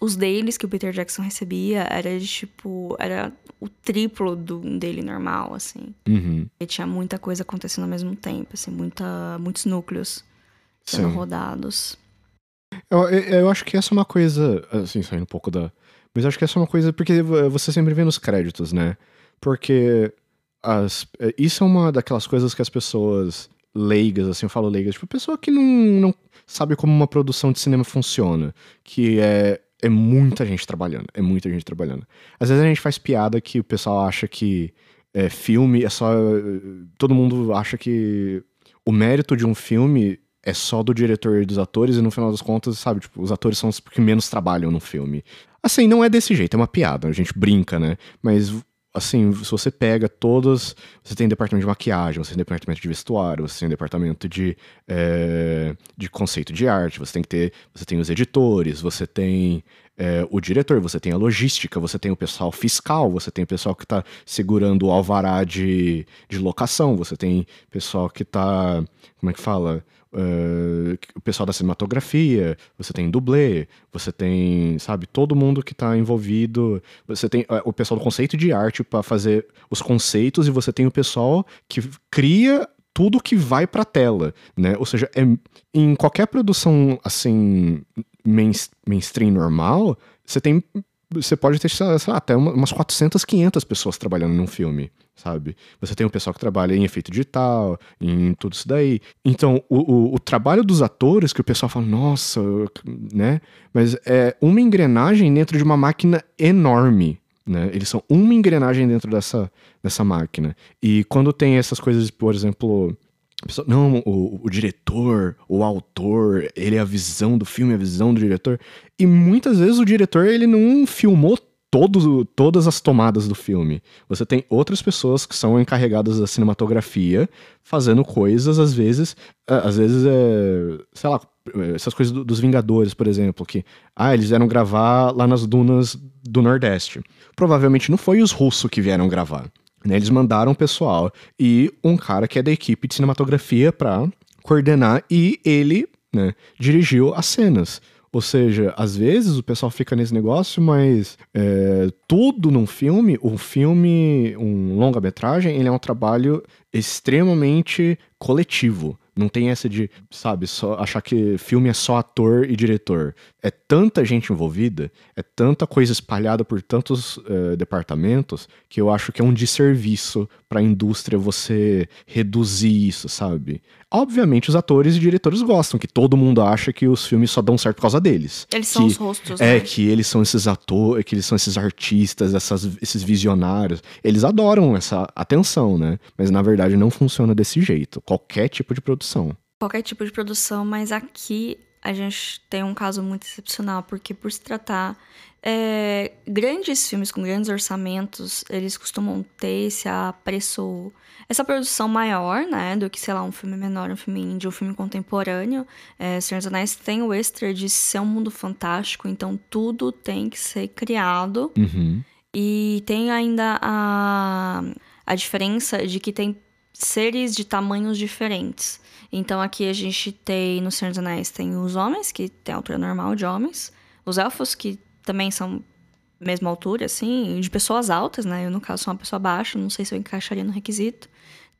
os deles que o Peter Jackson recebia era de tipo. Era o triplo do dele normal, assim. Uhum. E tinha muita coisa acontecendo ao mesmo tempo, assim, muita, muitos núcleos sendo Sim. rodados. Eu, eu acho que essa é uma coisa, assim, saindo um pouco da. Mas acho que essa é uma coisa, porque você sempre vê nos créditos, né? Porque as, é, isso é uma daquelas coisas que as pessoas leigas, assim, eu falo leigas, tipo, pessoa que não, não sabe como uma produção de cinema funciona, que é, é muita gente trabalhando, é muita gente trabalhando. Às vezes a gente faz piada que o pessoal acha que é, filme é só. Todo mundo acha que o mérito de um filme é só do diretor e dos atores, e no final das contas, sabe, tipo, os atores são os que menos trabalham no filme. Assim, não é desse jeito, é uma piada, a gente brinca, né? Mas, assim, se você pega todas. Você tem departamento de maquiagem, você tem departamento de vestuário, você tem departamento de, é, de conceito de arte, você tem que ter. Você tem os editores, você tem é, o diretor, você tem a logística, você tem o pessoal fiscal, você tem o pessoal que está segurando o alvará de, de locação, você tem pessoal que está. Como é que fala? Uh, o pessoal da cinematografia, você tem dublê, você tem, sabe, todo mundo que está envolvido. Você tem uh, o pessoal do conceito de arte para fazer os conceitos e você tem o pessoal que cria tudo que vai para tela, né? Ou seja, é, em qualquer produção assim main, mainstream normal, você tem você pode ter, sei lá, até umas 400, 500 pessoas trabalhando num filme sabe? Você tem o pessoal que trabalha em efeito digital, em tudo isso daí. Então, o, o, o, trabalho dos atores, que o pessoal fala, nossa, né? Mas é uma engrenagem dentro de uma máquina enorme, né? Eles são uma engrenagem dentro dessa, dessa máquina. E quando tem essas coisas, por exemplo. Não, o, o diretor, o autor, ele é a visão do filme, a visão do diretor. E muitas vezes o diretor, ele não filmou todo, todas as tomadas do filme. Você tem outras pessoas que são encarregadas da cinematografia, fazendo coisas, às vezes, é, às vezes é, sei lá, essas coisas do, dos Vingadores, por exemplo, que, ah, eles vieram gravar lá nas dunas do Nordeste. Provavelmente não foi os russos que vieram gravar. Né? Eles mandaram pessoal e um cara que é da equipe de cinematografia para coordenar e ele né, dirigiu as cenas. Ou seja, às vezes o pessoal fica nesse negócio, mas é, tudo num filme, um filme, um longa-metragem, ele é um trabalho extremamente coletivo. Não tem essa de, sabe, só achar que filme é só ator e diretor. É tanta gente envolvida, é tanta coisa espalhada por tantos uh, departamentos, que eu acho que é um desserviço para a indústria você reduzir isso, sabe? Obviamente os atores e diretores gostam, que todo mundo acha que os filmes só dão certo por causa deles. Eles que, são os rostos, É, né? que eles são esses atores, que eles são esses artistas, essas, esses visionários. Eles adoram essa atenção, né? Mas na verdade não funciona desse jeito. Qualquer tipo de produção. Qualquer tipo de produção, mas aqui a gente tem um caso muito excepcional, porque por se tratar é, grandes filmes com grandes orçamentos, eles costumam ter esse apreço, essa produção maior, né, do que, sei lá, um filme menor, um filme indie, um filme contemporâneo. É, Senhor dos Anéis tem o extra de ser um mundo fantástico, então tudo tem que ser criado. Uhum. E tem ainda a, a diferença de que tem seres de tamanhos diferentes. Então aqui a gente tem, no Senhor dos Anéis, tem os homens, que tem a altura normal de homens. Os elfos, que também são mesma altura, assim, de pessoas altas, né? Eu, no caso, sou uma pessoa baixa, não sei se eu encaixaria no requisito.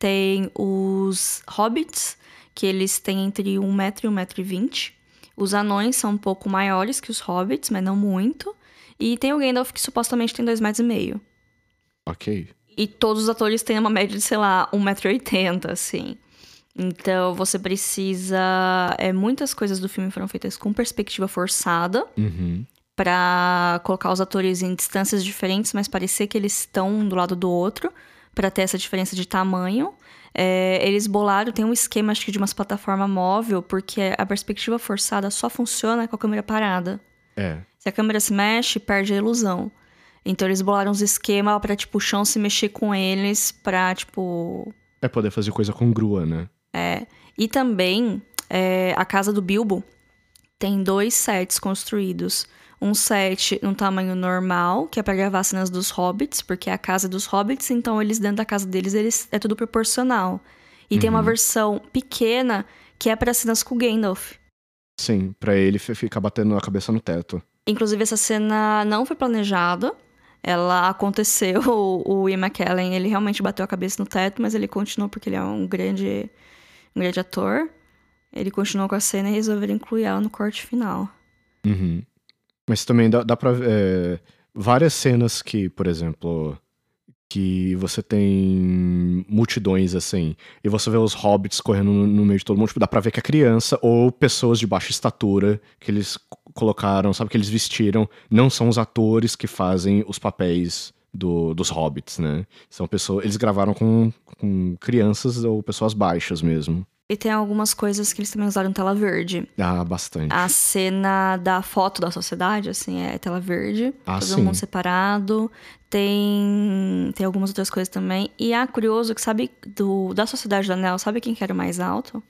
Tem os hobbits, que eles têm entre 1 metro e 1 metro e 20. Os anões são um pouco maiores que os hobbits, mas não muito. E tem o Gandalf, que supostamente tem 2 metros e meio. Ok. E todos os atores têm uma média de, sei lá, 1,80m, assim. Então você precisa. É, muitas coisas do filme foram feitas com perspectiva forçada Uhum. pra colocar os atores em distâncias diferentes, mas parecer que eles estão um do lado do outro, pra ter essa diferença de tamanho. É, eles bolaram, tem um esquema, acho que de umas plataforma móvel, porque a perspectiva forçada só funciona com a câmera parada. É. Se a câmera se mexe, perde a ilusão. Então eles bolaram uns esquemas pra, tipo, o chão se mexer com eles, pra, tipo, É poder fazer coisa com grua, né? É. E também, é, a casa do Bilbo tem dois sets construídos. Um set no tamanho normal, que é pra gravar cenas dos hobbits, porque é a casa dos hobbits, então eles dentro da casa deles, eles é tudo proporcional. E tem uma versão pequena que é pra cenas com o Gandalf. Sim, pra ele fi- ficar batendo a cabeça no teto. Inclusive, essa cena não foi planejada. Ela aconteceu, [laughs] o, Ian McKellen, ele realmente bateu a cabeça no teto, mas ele continuou porque ele é um grande, um grande ator. Ele continuou com a cena e resolveram incluir ela no corte final. Uhum. Mas também dá, dá pra ver é, várias cenas que, por exemplo, que você tem multidões assim, e você vê os hobbits correndo no, no meio de todo mundo, tipo, dá pra ver que é criança ou pessoas de baixa estatura que eles colocaram, sabe, que eles vestiram, não são os atores que fazem os papéis do- dos hobbits, né? São pessoas, eles gravaram com, com crianças ou pessoas baixas mesmo. E tem algumas coisas que eles também usaram tela verde. Ah, bastante. A cena da foto da sociedade, assim, é tela verde. Ah, todo sim. mundo separado. Tem, tem algumas outras coisas também. E ah, curioso que sabe do, da Sociedade do Anel, sabe quem que era o mais alto?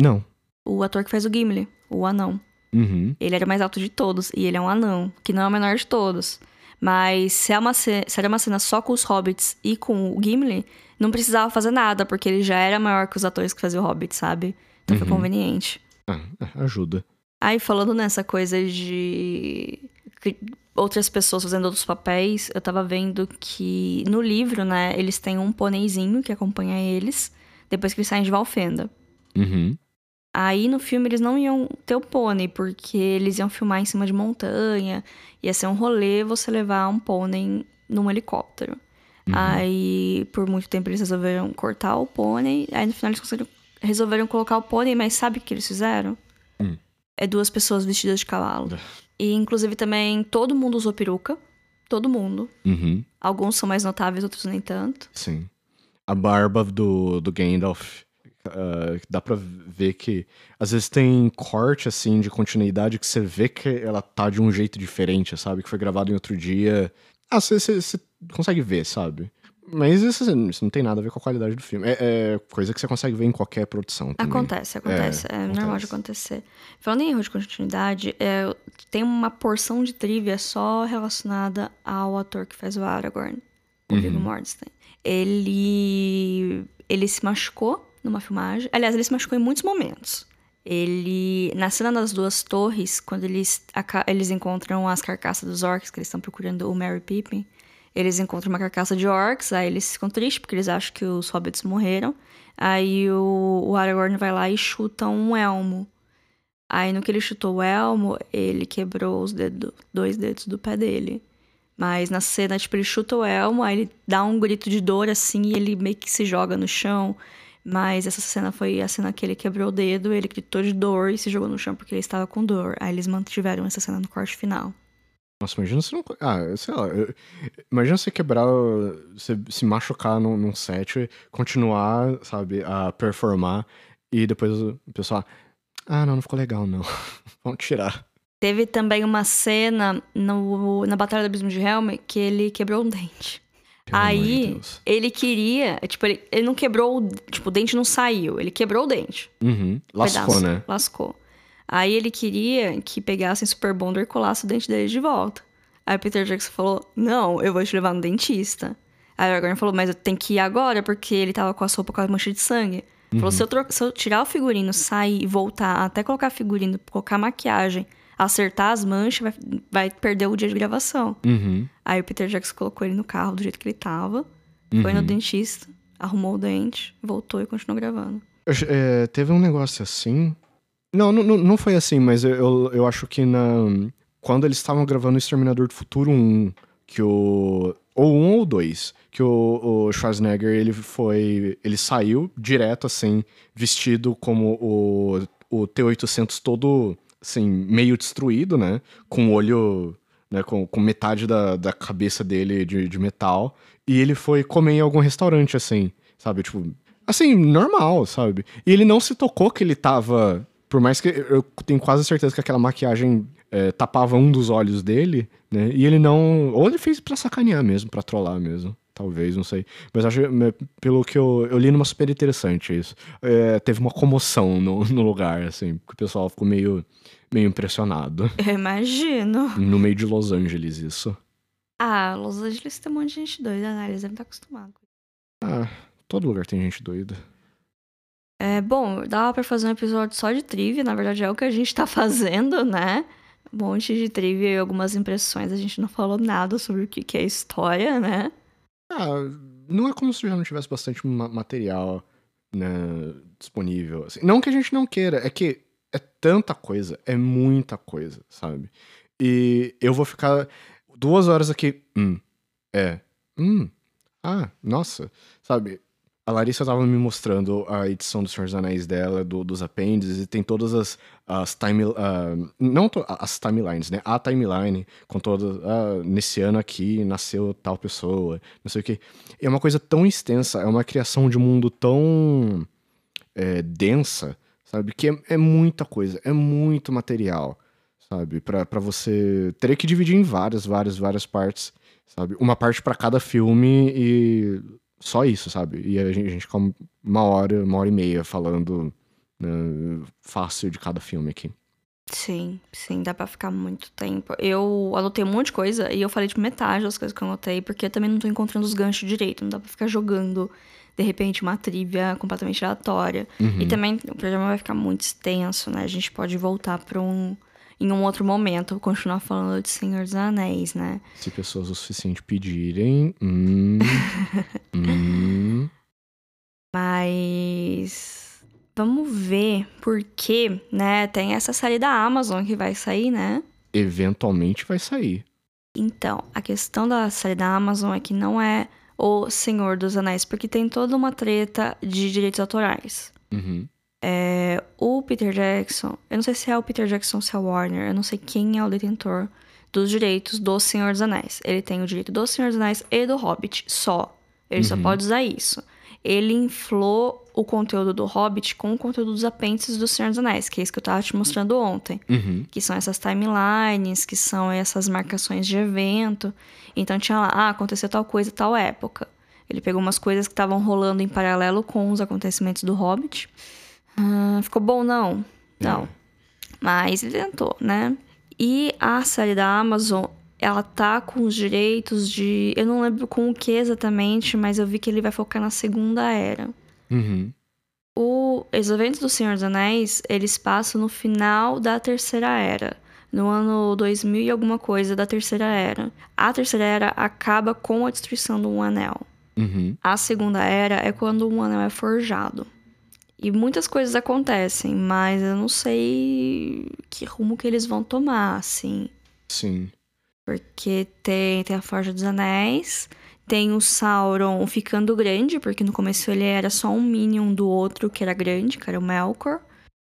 Não. O ator que faz o Gimli, o anão. Uhum. Ele era o mais alto de todos. E ele é um anão, que não é o menor de todos. Mas se, é uma se era uma cena só com os hobbits e com o Gimli, não precisava fazer nada, porque ele já era maior que os atores que faziam o Hobbit, sabe? Então foi Uhum. conveniente. Ah, é, ajuda. Aí, falando nessa coisa de outras pessoas fazendo outros papéis, eu tava vendo que no livro, né, eles têm um pôneizinho que acompanha eles depois que eles saem de Valfenda. Uhum. Aí no filme eles não iam ter o pônei, porque eles iam filmar em cima de montanha, ia ser um rolê você levar um pônei num helicóptero. Aí, por muito tempo, eles resolveram cortar o pônei, aí no final eles conseguiram- resolveram colocar o pônei, mas sabe o que eles fizeram? Hum. É duas pessoas vestidas de cavalo. E, inclusive, também todo mundo usou peruca. Todo mundo. Uhum. Alguns são mais notáveis, outros nem tanto. Sim. A barba do, do Gandalf. ah, dá pra ver que às vezes tem corte assim de continuidade que você vê que ela tá de um jeito diferente, sabe? Que foi gravado em outro dia Ah, você consegue ver, sabe? Mas isso, isso, não tem nada a ver com a qualidade do filme. É, é coisa que você consegue ver em qualquer produção. Também. Acontece, acontece. É, é acontece. normal de acontecer. Falando em erro de continuidade, é, tem uma porção de trivia só relacionada ao ator que faz o Aragorn, o uhum. Viggo Mortensen. Ele, ele se machucou numa filmagem. Aliás, ele se machucou em muitos momentos. Ele, na cena das duas torres, quando eles, eles encontram as carcaças dos orcs, que eles estão procurando o Mary Pippin, eles encontram uma carcaça de orcs, aí eles ficam tristes porque eles acham que os hobbits morreram. Aí o, o Aragorn vai lá e chuta um elmo. Aí no que ele chutou o elmo, ele quebrou os dedos, dois dedos do pé dele. Mas na cena, tipo, ele chuta o elmo, aí ele dá um grito de dor assim e ele meio que se joga no chão. Mas essa cena foi a cena que ele quebrou o dedo, ele gritou de dor e se jogou no chão porque ele estava com dor. Aí eles mantiveram essa cena no corte final. Nossa, imagina se não. Ah, sei lá. Imagina você quebrar. Você se machucar num, num set, continuar, sabe, a performar e depois o pessoal. Ah, não, não ficou legal, não. [laughs] Vamos tirar. Teve também uma cena no, na Batalha do Abismo de Helm que ele quebrou um dente. Pelo Aí, ele queria. Tipo, ele, ele não quebrou. Tipo, o dente não saiu. Ele quebrou o dente. Uhum. Lascou, né? Lascou. Aí ele queria que pegassem Super Bonder e colassem o dente dele de volta. Aí o Peter Jackson falou: Não, eu vou te levar no dentista. Aí o Aragorn falou: Mas eu tenho que ir agora, porque ele tava com a sopa com a mancha de sangue. Uhum. Falou: se eu, se eu tirar o figurino, sair e voltar até colocar figurino, colocar maquiagem, acertar as manchas, vai, vai perder o dia de gravação. Uhum. Aí o Peter Jackson colocou ele no carro do jeito que ele tava, uhum. foi no uhum. dentista, arrumou o dente, voltou e continuou gravando. É, teve um negócio assim não, não, não foi assim, mas eu, eu acho que na. Quando eles estavam gravando o Exterminador do Futuro 1, que o. Ou um ou dois, que o, o Schwarzenegger ele foi. Ele saiu direto, assim, vestido como o, o T-800 todo, assim, meio destruído, né? Com o olho. Né, com, com metade da, da cabeça dele de, de metal. E ele foi comer em algum restaurante, assim, sabe? Tipo, assim, normal, sabe? E ele não se tocou que ele tava por mais que eu tenho quase certeza que aquela maquiagem é, tapava um dos olhos dele, né? E ele não. Ou ele fez pra sacanear mesmo, pra trollar mesmo. Talvez, não sei. Mas acho pelo que eu, eu li numa super interessante isso. É, teve uma comoção no, no lugar, assim, porque o pessoal ficou meio, meio impressionado. [laughs] Eu imagino. No meio de Los Angeles, isso. Ah, Los Angeles tem um monte de gente doida, né? Eles devem estar acostumados. Ah, todo lugar tem gente doida. É, bom, dava pra fazer um episódio só de trivia, na verdade é o que a gente tá [laughs] fazendo, né? Um monte de trivia e algumas impressões. A gente não falou nada sobre o que é história, né? Ah, não é como se já não tivesse bastante material né, disponível. Assim. Não que a gente não queira, é que é tanta coisa, é muita coisa, sabe? E eu vou ficar duas horas aqui. Hum, é. Hum, ah, nossa, sabe? A Larissa tava me mostrando a edição do Senhor dos Anéis dela, do, dos apêndices, e tem todas as, as time, uh, não as timelines, né? A timeline, com todas, uh, nesse ano aqui nasceu tal pessoa, não sei o que. É uma coisa tão extensa, é uma criação de um mundo tão é, densa, sabe? Que é, é, muita coisa, é muito material, sabe? para você ter que dividir em várias, várias, várias partes, sabe? Uma parte para cada filme e só isso, sabe? E a gente, a gente fica uma hora, uma hora e meia falando né, fácil de cada filme aqui. Sim, sim, dá pra ficar muito tempo. Eu anotei um monte de coisa e eu falei de metade das coisas que eu anotei, porque eu também não tô encontrando os ganchos direito. Não dá pra ficar jogando, de repente, uma trivia completamente aleatória. Uhum. E também o programa vai ficar muito extenso, né? A gente pode voltar pra um em um outro momento continuar falando de Senhor dos Anéis, né? Se pessoas o suficiente pedirem. Hum, [laughs] hum. Mas. Vamos ver porque, né? Tem essa série da Amazon que vai sair, né? Eventualmente vai sair. Então, a questão da série da Amazon é que não é o Senhor dos Anéis, porque tem toda uma treta de direitos autorais. Uhum. É, o Peter Jackson, eu não sei se é o Peter Jackson ou se é o Warner, eu não sei quem é o detentor dos direitos do Senhor dos Anéis. Ele tem o direito do Senhor dos Anéis e do Hobbit só. Ele uhum. só pode usar isso. ele inflou o conteúdo do Hobbit com o conteúdo dos apêndices do Senhor dos Anéis, que é isso que eu tava te mostrando ontem. Uhum. Que são essas timelines, que são essas marcações de evento. Então tinha lá, ah, aconteceu tal coisa tal época. Ele pegou umas coisas que estavam rolando em paralelo com os acontecimentos do Hobbit. Ah, ficou bom, não? Não. Mas ele tentou, né? E a série da Amazon, ela tá com os direitos de. Eu não lembro com o que exatamente, mas eu vi que ele vai focar na Segunda Era. Uhum. O, os eventos do Senhor dos Anéis, eles passam no final da Terceira Era. No ano 2000 e alguma coisa da Terceira Era. A Terceira Era acaba com a destruição do Um Anel. Uhum. A Segunda Era é quando um anel é forjado. E muitas coisas acontecem, mas eu não sei que rumo que eles vão tomar, assim. Sim. Porque tem, tem a Forja dos Anéis, tem o Sauron ficando grande, porque no começo ele era só um minion do outro que era grande, que era o Melkor,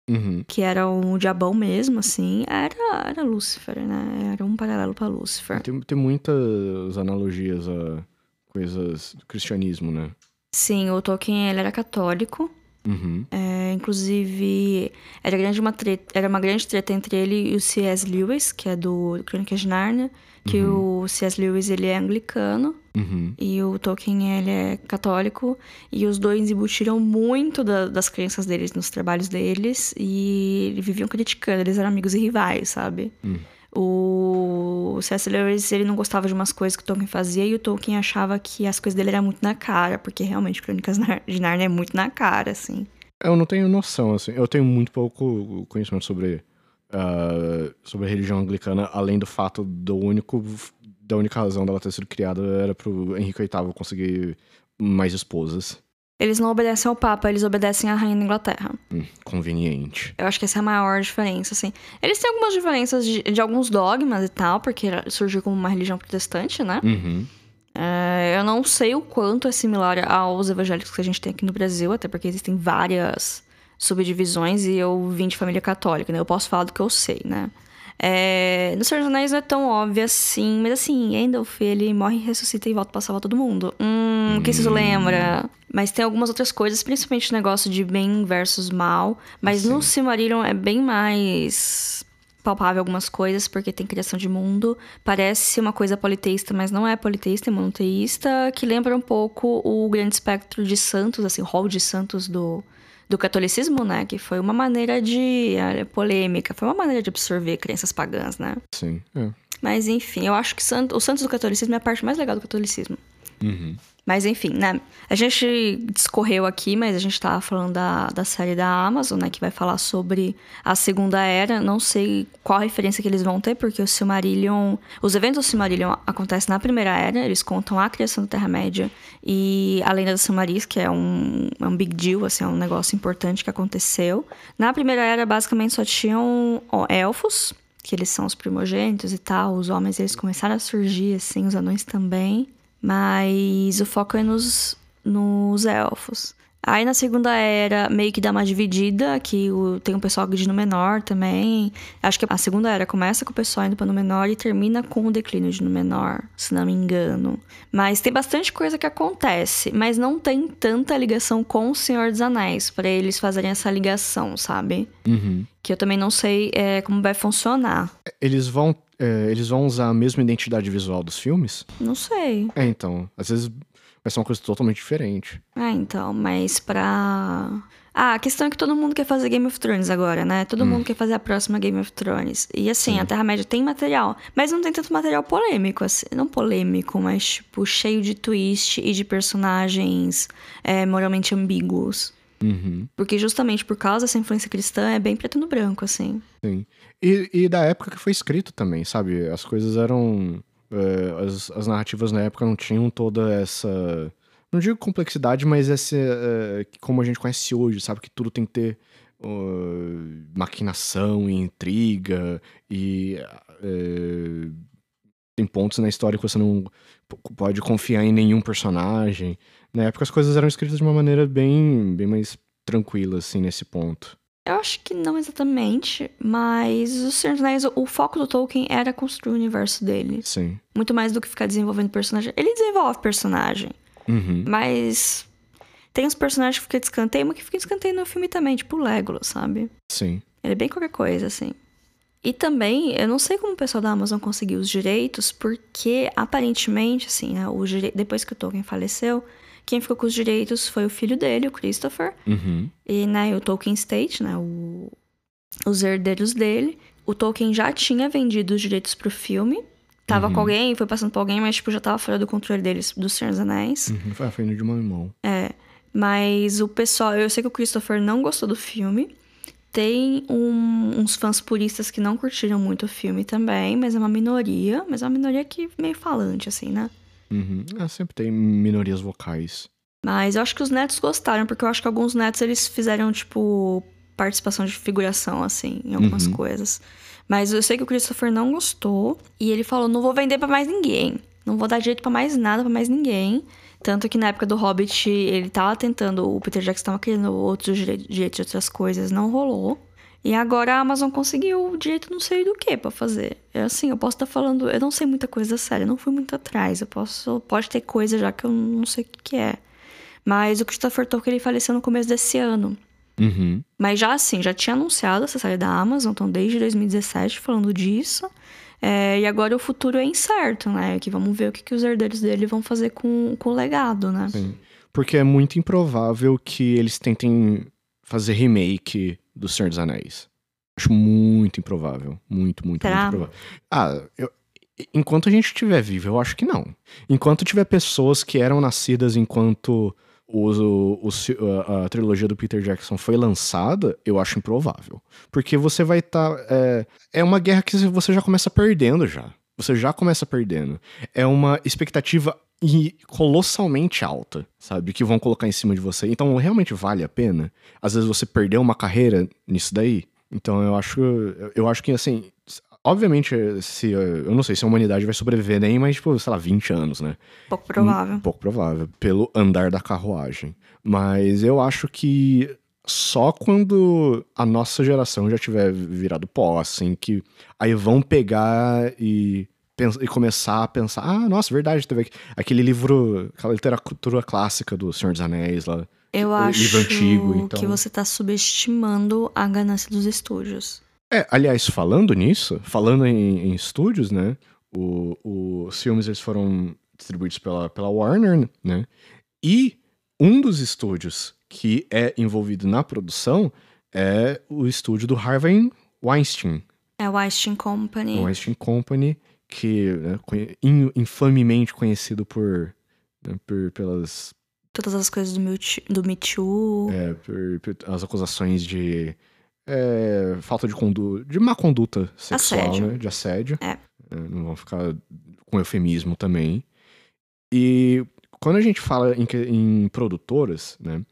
Uhum. que era um diabão mesmo, assim. Era, era Lúcifer, né? Era um paralelo pra Lúcifer. Tem, tem muitas analogias a coisas do cristianismo, né? Sim, o Tolkien ele era católico. Uhum. É, inclusive, era, grande uma treta, era uma grande treta entre ele e o C.S. Lewis, que é do Crônicas de Narnia. Que o C.S. Lewis, ele é anglicano. Uhum. E o Tolkien, ele é católico. E os dois embutiram muito da- das crenças deles nos trabalhos deles. E viviam criticando, eles eram amigos e rivais, sabe? Hum. O C.S. Lewis, ele não gostava de umas coisas que o Tolkien fazia. E o Tolkien achava que as coisas dele eram muito na cara. Porque realmente, Crônicas de Narnia é muito na cara, assim. Eu não tenho noção, assim. Eu tenho muito pouco conhecimento sobre, ah, sobre a religião anglicana, além do fato do único, da única razão dela ter sido criada era pro Henrique VIII conseguir mais esposas. Eles não obedecem ao Papa, eles obedecem à Rainha da Inglaterra. Hum, conveniente. Eu acho que essa é a maior diferença, assim. Eles têm algumas diferenças de, de alguns dogmas e tal, porque surgiu como uma religião protestante, né? Uhum. É, eu não sei o quanto é similar aos evangélicos que a gente tem aqui no Brasil, até porque existem várias subdivisões e eu vim de família católica, né? Eu posso falar do que eu sei, né? É, no Senhor dos Anéis não é tão óbvio assim, mas assim, Gandalf, ele morre, ressuscita e volta pra salvar todo mundo. Hum, o que isso lembra? Mas tem algumas outras coisas, principalmente o negócio de bem versus mal. Mas no Silmarillion é bem mais palpável algumas coisas, porque tem criação de mundo. Parece uma coisa politeísta, mas não é politeísta, é monoteísta, que lembra um pouco o grande espectro de santos, assim, o rol de santos do, do catolicismo, né? Que foi uma maneira de. é, polêmica, foi uma maneira de absorver crenças pagãs, né? Sim. É. Mas enfim, eu acho que santo, os santos do catolicismo é a parte mais legal do catolicismo. Uhum. Mas enfim, né? A gente discorreu aqui, mas a gente tava falando da, da série da Amazon, né? Que vai falar sobre a Segunda Era. Não sei qual referência que eles vão ter, porque o Silmarillion... Os eventos do Silmarillion acontecem na Primeira Era. Eles contam a criação da Terra-média e a Lenda dos Silmarils, que é um, é um big deal, assim, é um negócio importante que aconteceu. Na Primeira Era, basicamente, só tinham ó, elfos, que eles são os primogênitos e tal. Os homens, eles começaram a surgir, assim, os anões também. Mas o foco é nos, nos elfos. Aí na segunda era meio que dá uma dividida, que o, tem um pessoal de Númenor também. Acho que a segunda era começa com o pessoal indo pra Númenor e termina com o declínio de Númenor, se não me engano. Mas tem bastante coisa que acontece, mas não tem tanta ligação com o Senhor dos Anéis, pra eles fazerem essa ligação, sabe? Uhum. Que eu também não sei é, como vai funcionar. Eles vão. É, eles vão usar a mesma identidade visual dos filmes? Não sei. É, então. Às vezes vai ser uma coisa totalmente diferente. Ah, então, mas pra. Ah, a questão é que todo mundo quer fazer Game of Thrones agora, né? Todo mundo quer fazer a próxima Game of Thrones. E assim, a Terra-média tem material, mas não tem tanto material polêmico, assim. Não polêmico, mas, tipo, cheio de twist e de personagens é, moralmente ambíguos. Uhum. Porque justamente por causa dessa influência cristã é bem preto no branco, assim. Sim. E, e da época que foi escrito também, sabe? As coisas eram. é, as, as narrativas na época não tinham toda essa. Não digo complexidade, mas essa. é, que como a gente conhece hoje, sabe? Que tudo tem que ter uh, maquinação e intriga e. é, tem pontos na história que você não pode confiar em nenhum personagem. Na época as coisas eram escritas de uma maneira bem, bem mais tranquila, assim, nesse ponto. Eu acho que não exatamente, mas o Senhor dos Anéis, o foco do Tolkien era construir o universo dele. Sim. Muito mais do que ficar desenvolvendo personagem. Ele desenvolve personagem, Uhum. mas Tem uns personagens que ficam de escanteio, mas que ficam de escanteio no filme também, tipo o Legolas, sabe? Sim. Ele é bem qualquer coisa, assim. E também, eu não sei como o pessoal da Amazon conseguiu os direitos, porque aparentemente, assim, né, o dire... depois que o Tolkien faleceu, quem ficou com os direitos foi o filho dele, o Christopher, Uhum. e né, o Tolkien State, né, o... os herdeiros dele. O Tolkien já tinha vendido os direitos pro filme, tava Uhum. com alguém, foi passando pra alguém, mas tipo, já tava fora do controle deles, do Senhor dos Anéis. Uhum. Foi, indo de mão em mão. É, mas o pessoal, eu sei que o Christopher não gostou do filme. Tem um- uns fãs puristas que não curtiram muito o filme também, mas é uma minoria, mas é uma minoria que meio falante, assim, né? Uhum. Ah, sempre tem minorias vocais. Mas eu acho que os netos gostaram, porque eu acho que alguns netos eles fizeram, tipo, participação de figuração, assim, em algumas Uhum. coisas. Mas eu sei que o Christopher não gostou e ele falou: não vou vender pra mais ninguém. Não vou dar direito pra mais nada, pra mais ninguém. Tanto que na época do Hobbit, ele tava tentando, o Peter Jackson tava querendo outros direi- direitos de outras coisas, não rolou. E agora a Amazon conseguiu o direito não sei do que pra fazer. É assim, eu posso estar falando, eu não sei muita coisa séria, eu não fui muito atrás. Eu posso, pode ter coisa já que eu não sei o que, que é. Mas o Christopher Tolkien ele faleceu no começo desse ano. Uhum. Mas já assim, já tinha anunciado essa série da Amazon, então desde 2017 falando disso. É, e agora o futuro é incerto, né? Que vamos ver o que, que os herdeiros dele vão fazer com, com o legado, né? Sim. Porque é muito improvável que eles tentem fazer remake do Senhor dos Anéis. Acho muito improvável. Muito, muito, muito improvável. Ah, eu- enquanto a gente estiver vivo, eu acho que não. Enquanto tiver pessoas que eram nascidas enquanto o, o- a, a trilogia do Peter Jackson foi lançada, eu acho improvável. Porque você vai estar. é, é uma guerra que você já começa perdendo já. Você já começa perdendo. É uma expectativa e colossalmente alta, sabe? Que vão colocar em cima de você. Então, realmente vale a pena. Às vezes você perdeu uma carreira nisso daí. Então, eu acho, eu acho que assim, obviamente, se eu não sei se a humanidade vai sobreviver nem mais, tipo, sei lá, 20 anos, né? Pouco provável. Um pouco provável, pelo andar da carruagem. Mas eu acho que só quando a nossa geração já tiver virado pó, assim, que aí vão pegar e, e começar a pensar: ah, nossa, verdade, teve aqu- aquele livro, aquela literatura clássica do Senhor dos Anéis lá. Eu o acho livro antigo, então. que você tá subestimando a ganância dos estúdios. É, aliás, falando nisso, falando em, em estúdios, né? o- os filmes eles foram distribuídos pela, pela Warner, né? E um dos estúdios que é envolvido na produção é o estúdio do Harvey Weinstein, É o Weinstein Company. o Weinstein Company, que né, infamemente conhecido por, né, por pelas Todas as coisas do, Me Too- do Me Too. é, por, por as acusações de é, falta de conduta, de má conduta sexual, Assédio. né? De assédio. É. não vão ficar com eufemismo também. E quando a gente fala em, em produtoras, né?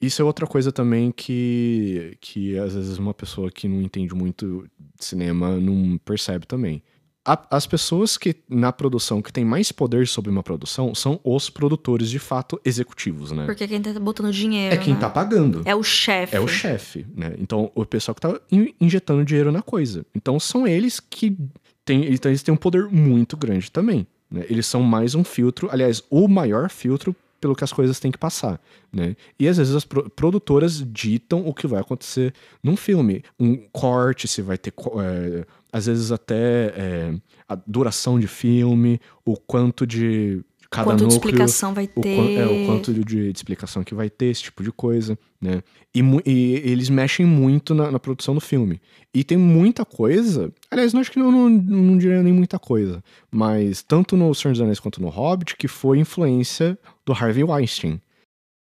Isso é outra coisa também que, que às vezes uma pessoa que não entende muito de cinema não percebe também. A- as pessoas que na produção que tem mais poder sobre uma produção são os produtores de fato executivos, né? Porque quem tá botando dinheiro. É quem né? tá pagando. É o chefe. É o chefe, né? Então, o pessoal que tá in- injetando dinheiro na coisa. Então, são eles que têm, então, eles têm um poder muito grande também, né? Eles são mais um filtro, aliás, o maior filtro pelo que as coisas têm que passar, né? E às vezes as pro- produtoras ditam o que vai acontecer num filme. Um corte, se vai ter... é, às vezes até é, a duração de filme, o quanto de cada Quanto de núcleo... explicação vai O, ter. quan- é, o quanto de, de explicação que vai ter, esse tipo de coisa, né? E, e eles mexem muito na, na produção do filme. E tem muita coisa. Aliás, não acho que não, não, não diria nem muita coisa. Mas tanto no Senhor dos Anéis quanto no Hobbit, que foi influência do Harvey Weinstein.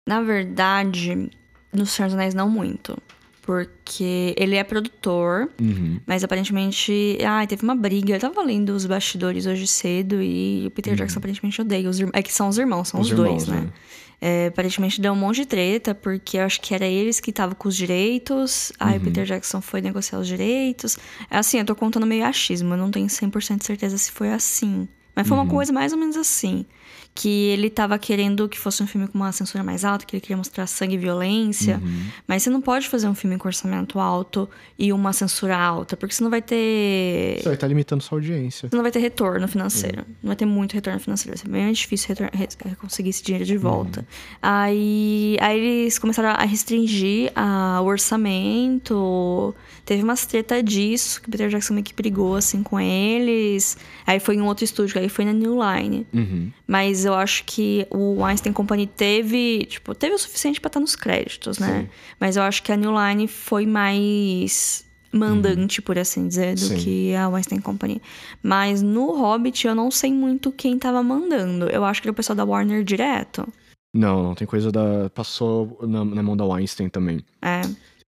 Na verdade, no Senhor dos Anéis não muito. Porque ele é produtor, Uhum. mas aparentemente. Ah, teve uma briga. Eu tava lendo os bastidores hoje cedo e o Peter Jackson aparentemente odeia os irmãos. É que são os irmãos, são os, irmãos, dois, né? É, aparentemente deu um monte de treta, porque eu acho que era eles que estavam com os direitos, aí o Peter Jackson foi negociar os direitos. É Assim, eu tô contando meio achismo, eu não tenho 100% de certeza se foi assim. Mas foi uma coisa mais ou menos assim. Que ele tava querendo que fosse um filme com uma censura mais alta, que ele queria mostrar sangue e violência. Uhum. Mas você não pode fazer um filme com orçamento alto e uma censura alta, porque você não vai ter. Você vai estar limitando sua audiência. Você não vai ter retorno financeiro. Não vai ter muito retorno financeiro. Vai ser bem difícil retor- re- conseguir esse dinheiro de volta. Aí, aí eles começaram a restringir a- o orçamento. Teve umas treta disso, que o Peter Jackson meio que brigou assim com eles. Aí foi em um outro estúdio, aí foi na New Line. Uhum. Mas eu acho que o Einstein Company teve, tipo, teve o suficiente pra estar nos créditos, né? Sim. Mas eu acho que a New Line foi mais mandante, por assim dizer, do Sim. que a Einstein Company. Mas no Hobbit eu não sei muito quem tava mandando. Eu acho que era o pessoal da Warner direto. Não, não, tem coisa da. Passou na, na mão da Weinstein também. É.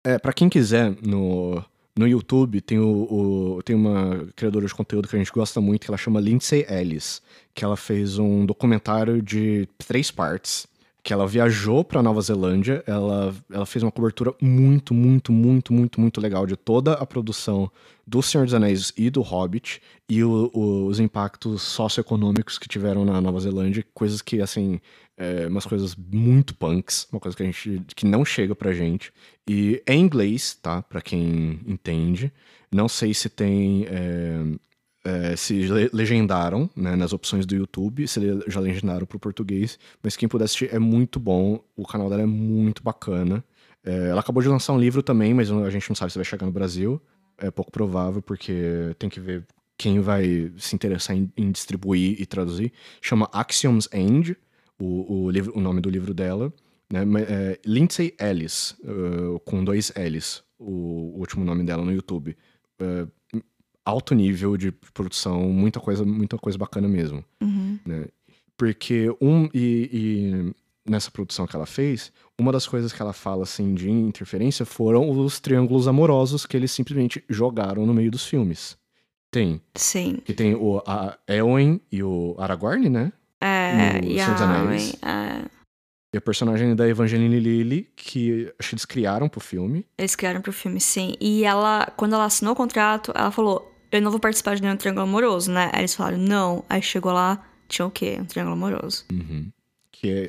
É, pra quem quiser, no, no YouTube tem, o, o- tem uma criadora de conteúdo que a gente gosta muito, que ela chama Lindsay Ellis, que ela fez um documentário de três partes, que ela viajou pra Nova Zelândia, ela, ela fez uma cobertura muito, muito, muito, muito, muito legal de toda a produção do Senhor dos Anéis e do Hobbit, e o- o- os impactos socioeconômicos que tiveram na Nova Zelândia, coisas que, assim, é, umas coisas muito punks, uma coisa que a gente que não chega pra gente. E é em inglês, tá? Pra quem entende. Não sei se tem. é, é, se le- legendaram né, nas opções do YouTube, se já legendaram pro português. Mas quem puder assistir é muito bom. O canal dela é muito bacana. É, ela acabou de lançar um livro também, mas a gente não sabe se vai chegar no Brasil. É pouco provável, porque tem que ver quem vai se interessar em, em distribuir e traduzir. Chama Axioms End, o, o, livro, o nome do livro dela. Né? É, Lindsay Ellis, uh, com dois L's, o, o último nome dela no YouTube. É, alto nível de produção, muita coisa, muita coisa bacana mesmo. Uhum. né? Porque um e, e nessa produção que ela fez, uma das coisas que ela fala assim de interferência foram os triângulos amorosos que eles simplesmente jogaram no meio dos filmes. Tem, Sim. que tem o a Eowyn e o Aragorn, né? É, No e Senhor dos a Anéis. é, E a personagem da Evangeline Lilly, que acho que eles criaram pro filme. Eles criaram pro filme, sim. E ela, quando ela assinou o contrato, ela falou: Eu não vou participar de nenhum triângulo amoroso, né? Aí eles falaram: Não. Aí chegou lá, tinha o quê? Um triângulo amoroso. Que é,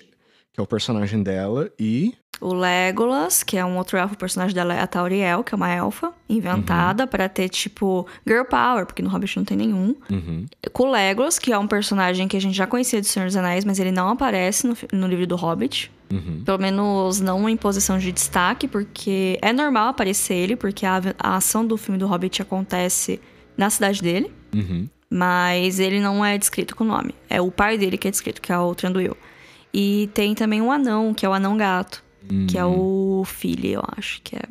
que é o personagem dela e. O Legolas, que é um outro elfo, o personagem dela é a Tauriel, que é uma elfa inventada pra ter, tipo, girl power, porque no Hobbit não tem nenhum. Uhum, Com o Legolas, que é um personagem que a gente já conhecia do Senhor dos Anéis, mas ele não aparece no, no livro do Hobbit. uhum, Pelo menos não em posição de destaque, porque é normal aparecer ele, porque a, a ação do filme do Hobbit acontece na cidade dele, uhum. mas ele não é descrito com nome. É o pai dele que é descrito, que é o Tranduil. E tem também um anão, que é o anão gato, que é o filho, eu acho que é.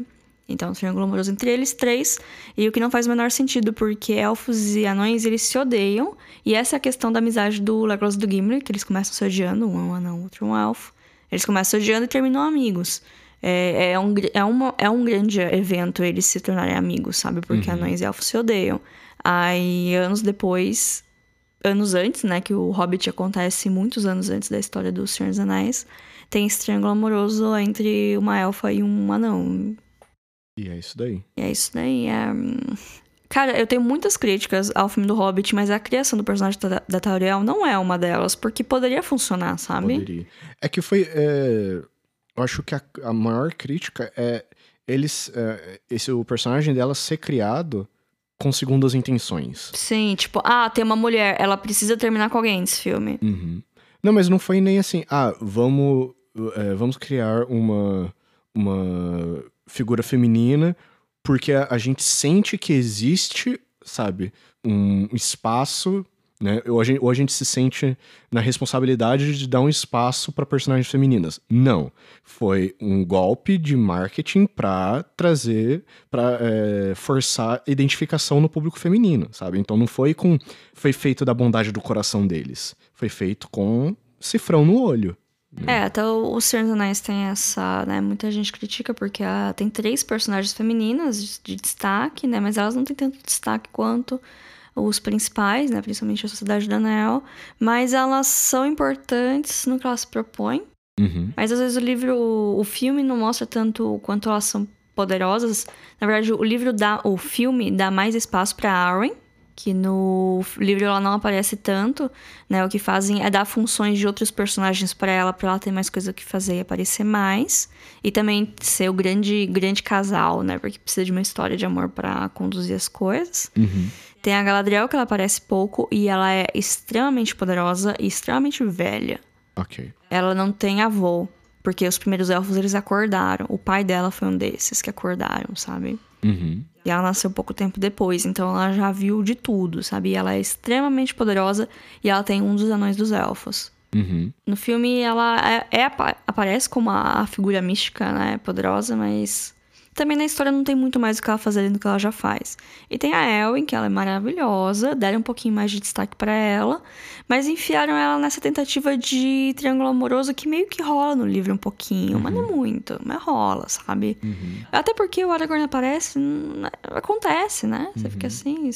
Então, um triângulo amoroso entre eles três. E o que não faz o menor sentido, porque elfos e anões, eles se odeiam. E essa é a questão da amizade do Legolas e do Gimli, que eles começam se odiando. Um é um anão, outro é um elfo. Eles começam se odiando e terminam amigos. É, é, um, é, uma, é um grande evento eles se tornarem amigos, sabe? Porque anões e elfos se odeiam. Aí, anos depois, anos antes, né? Que o Hobbit acontece muitos anos antes da história do Senhor dos Anéis. Tem esse triângulo amoroso entre uma elfa e um anão. E é isso daí. E é isso daí. É... Cara, eu tenho muitas críticas ao filme do Hobbit, mas a criação do personagem da, da Tauriel não é uma delas, porque poderia funcionar, sabe? Poderia. É que foi. é, eu acho que a, a maior crítica é eles. é, esse, o personagem dela ser criado com segundas intenções. Sim, tipo, ah, tem uma mulher, ela precisa terminar com alguém nesse filme. Uhum. Não, mas não foi nem assim, ah, vamos, é, vamos criar uma, uma figura feminina porque a, a gente sente que existe, sabe, um espaço, né? Ou a, gente, ou a gente se sente na responsabilidade de dar um espaço para personagens femininas. Não. Foi um golpe de marketing pra trazer, pra é, forçar identificação no público feminino, sabe? Então não foi com. Foi feito da bondade do coração deles. Foi feito com cifrão no olho. É, até o o Senhor dos Anéis tem essa, né? Muita gente critica porque ah, tem três personagens femininas de, de destaque, né? Mas elas não têm tanto destaque quanto os principais, né? Principalmente a Sociedade do Anel. Mas elas são importantes no que elas se propõem. Uhum. Mas às vezes o livro, o filme não mostra tanto o quanto elas são poderosas. Na verdade, o livro dá, o filme dá mais espaço pra Arwen, que no livro ela não aparece tanto, né? O que fazem é dar funções de outros personagens para ela, para ela ter mais coisa que fazer e aparecer mais, e também ser o grande grande casal, né? Porque precisa de uma história de amor para conduzir as coisas. Uhum. Tem a Galadriel que ela aparece pouco e ela é extremamente poderosa e extremamente velha. Ok. Ela não tem avô, porque os primeiros elfos eles acordaram. O pai dela foi um desses que acordaram, sabe? Uhum. E ela nasceu pouco tempo depois, então ela já viu de tudo, sabe? E ela é extremamente poderosa e ela tem um dos anões dos elfos. Uhum. No filme, ela é, é- aparece como a, figura mística, né? Poderosa, mas também na história não tem muito mais o que ela fazer além do que ela já faz. E tem a Elwin, que ela é maravilhosa, deram um pouquinho mais de destaque para ela, mas enfiaram ela nessa tentativa de triângulo amoroso que meio que rola no livro um pouquinho, mas não muito, mas rola, sabe? Até porque o Aragorn aparece, hum, acontece, né? Você fica assim.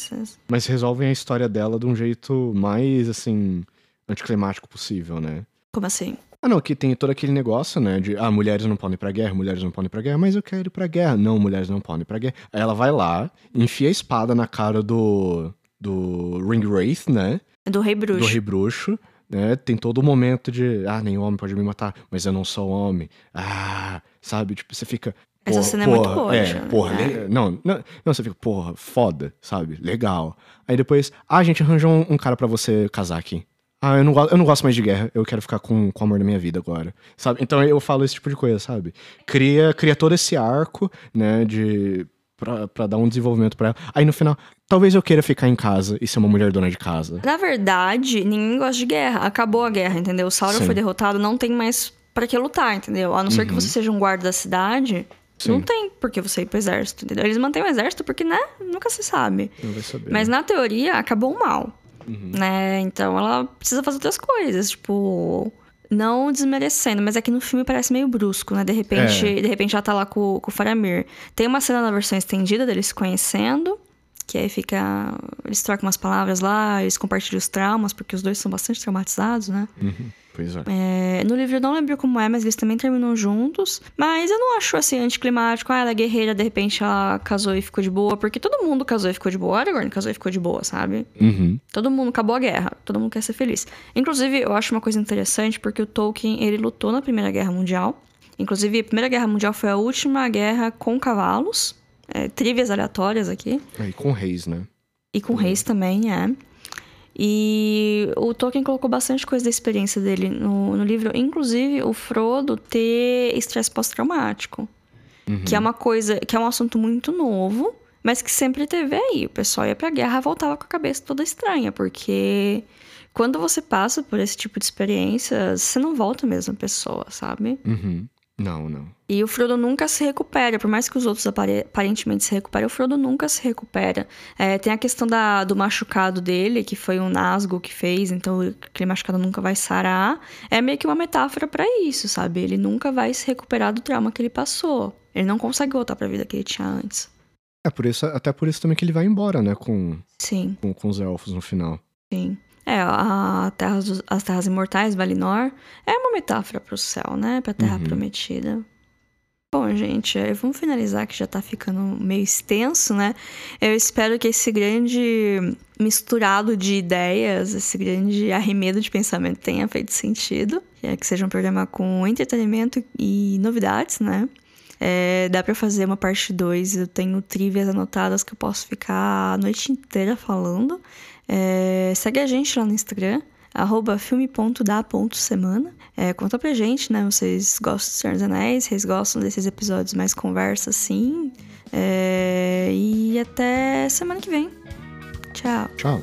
Mas resolvem a história dela de um jeito mais, assim, anticlimático possível, né? como assim? Ah, não, que tem todo aquele negócio, né? De, ah, mulheres não podem ir pra guerra, mulheres não podem ir pra guerra, mas eu quero ir pra guerra. Não, mulheres não podem ir pra guerra. Aí ela vai lá, enfia a espada na cara do. do Ringwraith, né? Do Rei Bruxo. Do Rei Bruxo, né? Tem todo o momento de, ah, nem homem pode me matar, mas eu não sou homem. Ah, sabe? Tipo, você fica. Essa porra, cena é muito porra, boa, É, já, porra, né? le- não, não, não, você fica, porra, foda, sabe? Legal. Aí depois, ah, a gente arranjou um, um cara pra você casar aqui. Ah, eu não, eu não gosto mais de guerra, eu quero ficar com, com o amor da minha vida agora. Sabe? Então eu falo esse tipo de coisa, sabe? Cria, cria todo esse arco, né, de. Pra, pra dar um desenvolvimento pra ela. Aí no final, talvez eu queira ficar em casa e ser uma mulher dona de casa. Na verdade, ninguém gosta de guerra. Acabou a guerra, entendeu? O Sauron Sim. foi derrotado, não tem mais pra que lutar, entendeu? A não ser que você seja um guarda da cidade, Sim. não tem por que você ir pro exército, entendeu? Eles mantêm o exército porque, né? Nunca se sabe. Não vai saber. Mas né? na teoria, acabou o mal. Né? Então ela precisa fazer outras coisas, tipo. Não desmerecendo, mas aqui no filme parece meio brusco, né? De repente, É. de repente ela tá lá com, com o Faramir. Tem uma cena na versão estendida deles se conhecendo, que aí fica. Eles trocam umas palavras lá, eles compartilham os traumas, porque os dois são bastante traumatizados, né? Uhum, Pois é. É, no livro eu não lembro como é, mas eles também terminam juntos. Mas eu não acho assim anticlimático. Ah, ela é guerreira, de repente ela casou e ficou de boa. Porque todo mundo casou e ficou de boa. Aragorn casou e ficou de boa, sabe? Uhum. Todo mundo acabou a guerra, todo mundo quer ser feliz. Inclusive, eu acho uma coisa interessante porque o Tolkien, ele lutou na Primeira Guerra Mundial. Inclusive, a Primeira Guerra Mundial foi a última guerra com cavalos. É, trivias aleatórias aqui. Aí com reis, né? E com reis também, é. E o Tolkien colocou bastante coisa da experiência dele no, no livro, inclusive o Frodo ter estresse pós-traumático. Que é uma coisa, que é um assunto muito novo, mas que sempre teve aí. O pessoal ia pra guerra e voltava com a cabeça toda estranha, porque quando você passa por esse tipo de experiência, você não volta a mesma pessoa, sabe? Uhum. Não, não. E o Frodo nunca se recupera, por mais que os outros apare- aparentemente se recuperem, o Frodo nunca se recupera. É, tem a questão da- do machucado dele, que foi um Nazgûl que fez, então aquele machucado nunca vai sarar. É meio que uma metáfora pra isso, sabe? Ele nunca vai se recuperar do trauma que ele passou. Ele não consegue voltar pra vida que ele tinha antes. É por isso, até por isso também que ele vai embora, né? Com, Sim, com, com os elfos no final. sim. É, a terra dos- as Terras Imortais, Valinor, é uma metáfora pro céu, né? Pra Terra Uhum. Prometida. Bom, gente, eh, vamos finalizar que já tá ficando meio extenso, né? Eu espero que esse grande misturado de ideias, esse grande arremedo de pensamento tenha feito sentido. É, que seja um programa com entretenimento e novidades, né? É, dá pra fazer uma parte 2. Eu tenho trivias anotadas que eu posso ficar a noite inteira falando. É, segue a gente lá no Instagram, arroba filme.da.semana. É, conta pra gente, né? Vocês gostam do Senhor dos Anéis? Vocês gostam desses episódios mais conversa assim? É, e até semana que vem. Tchau. Tchau.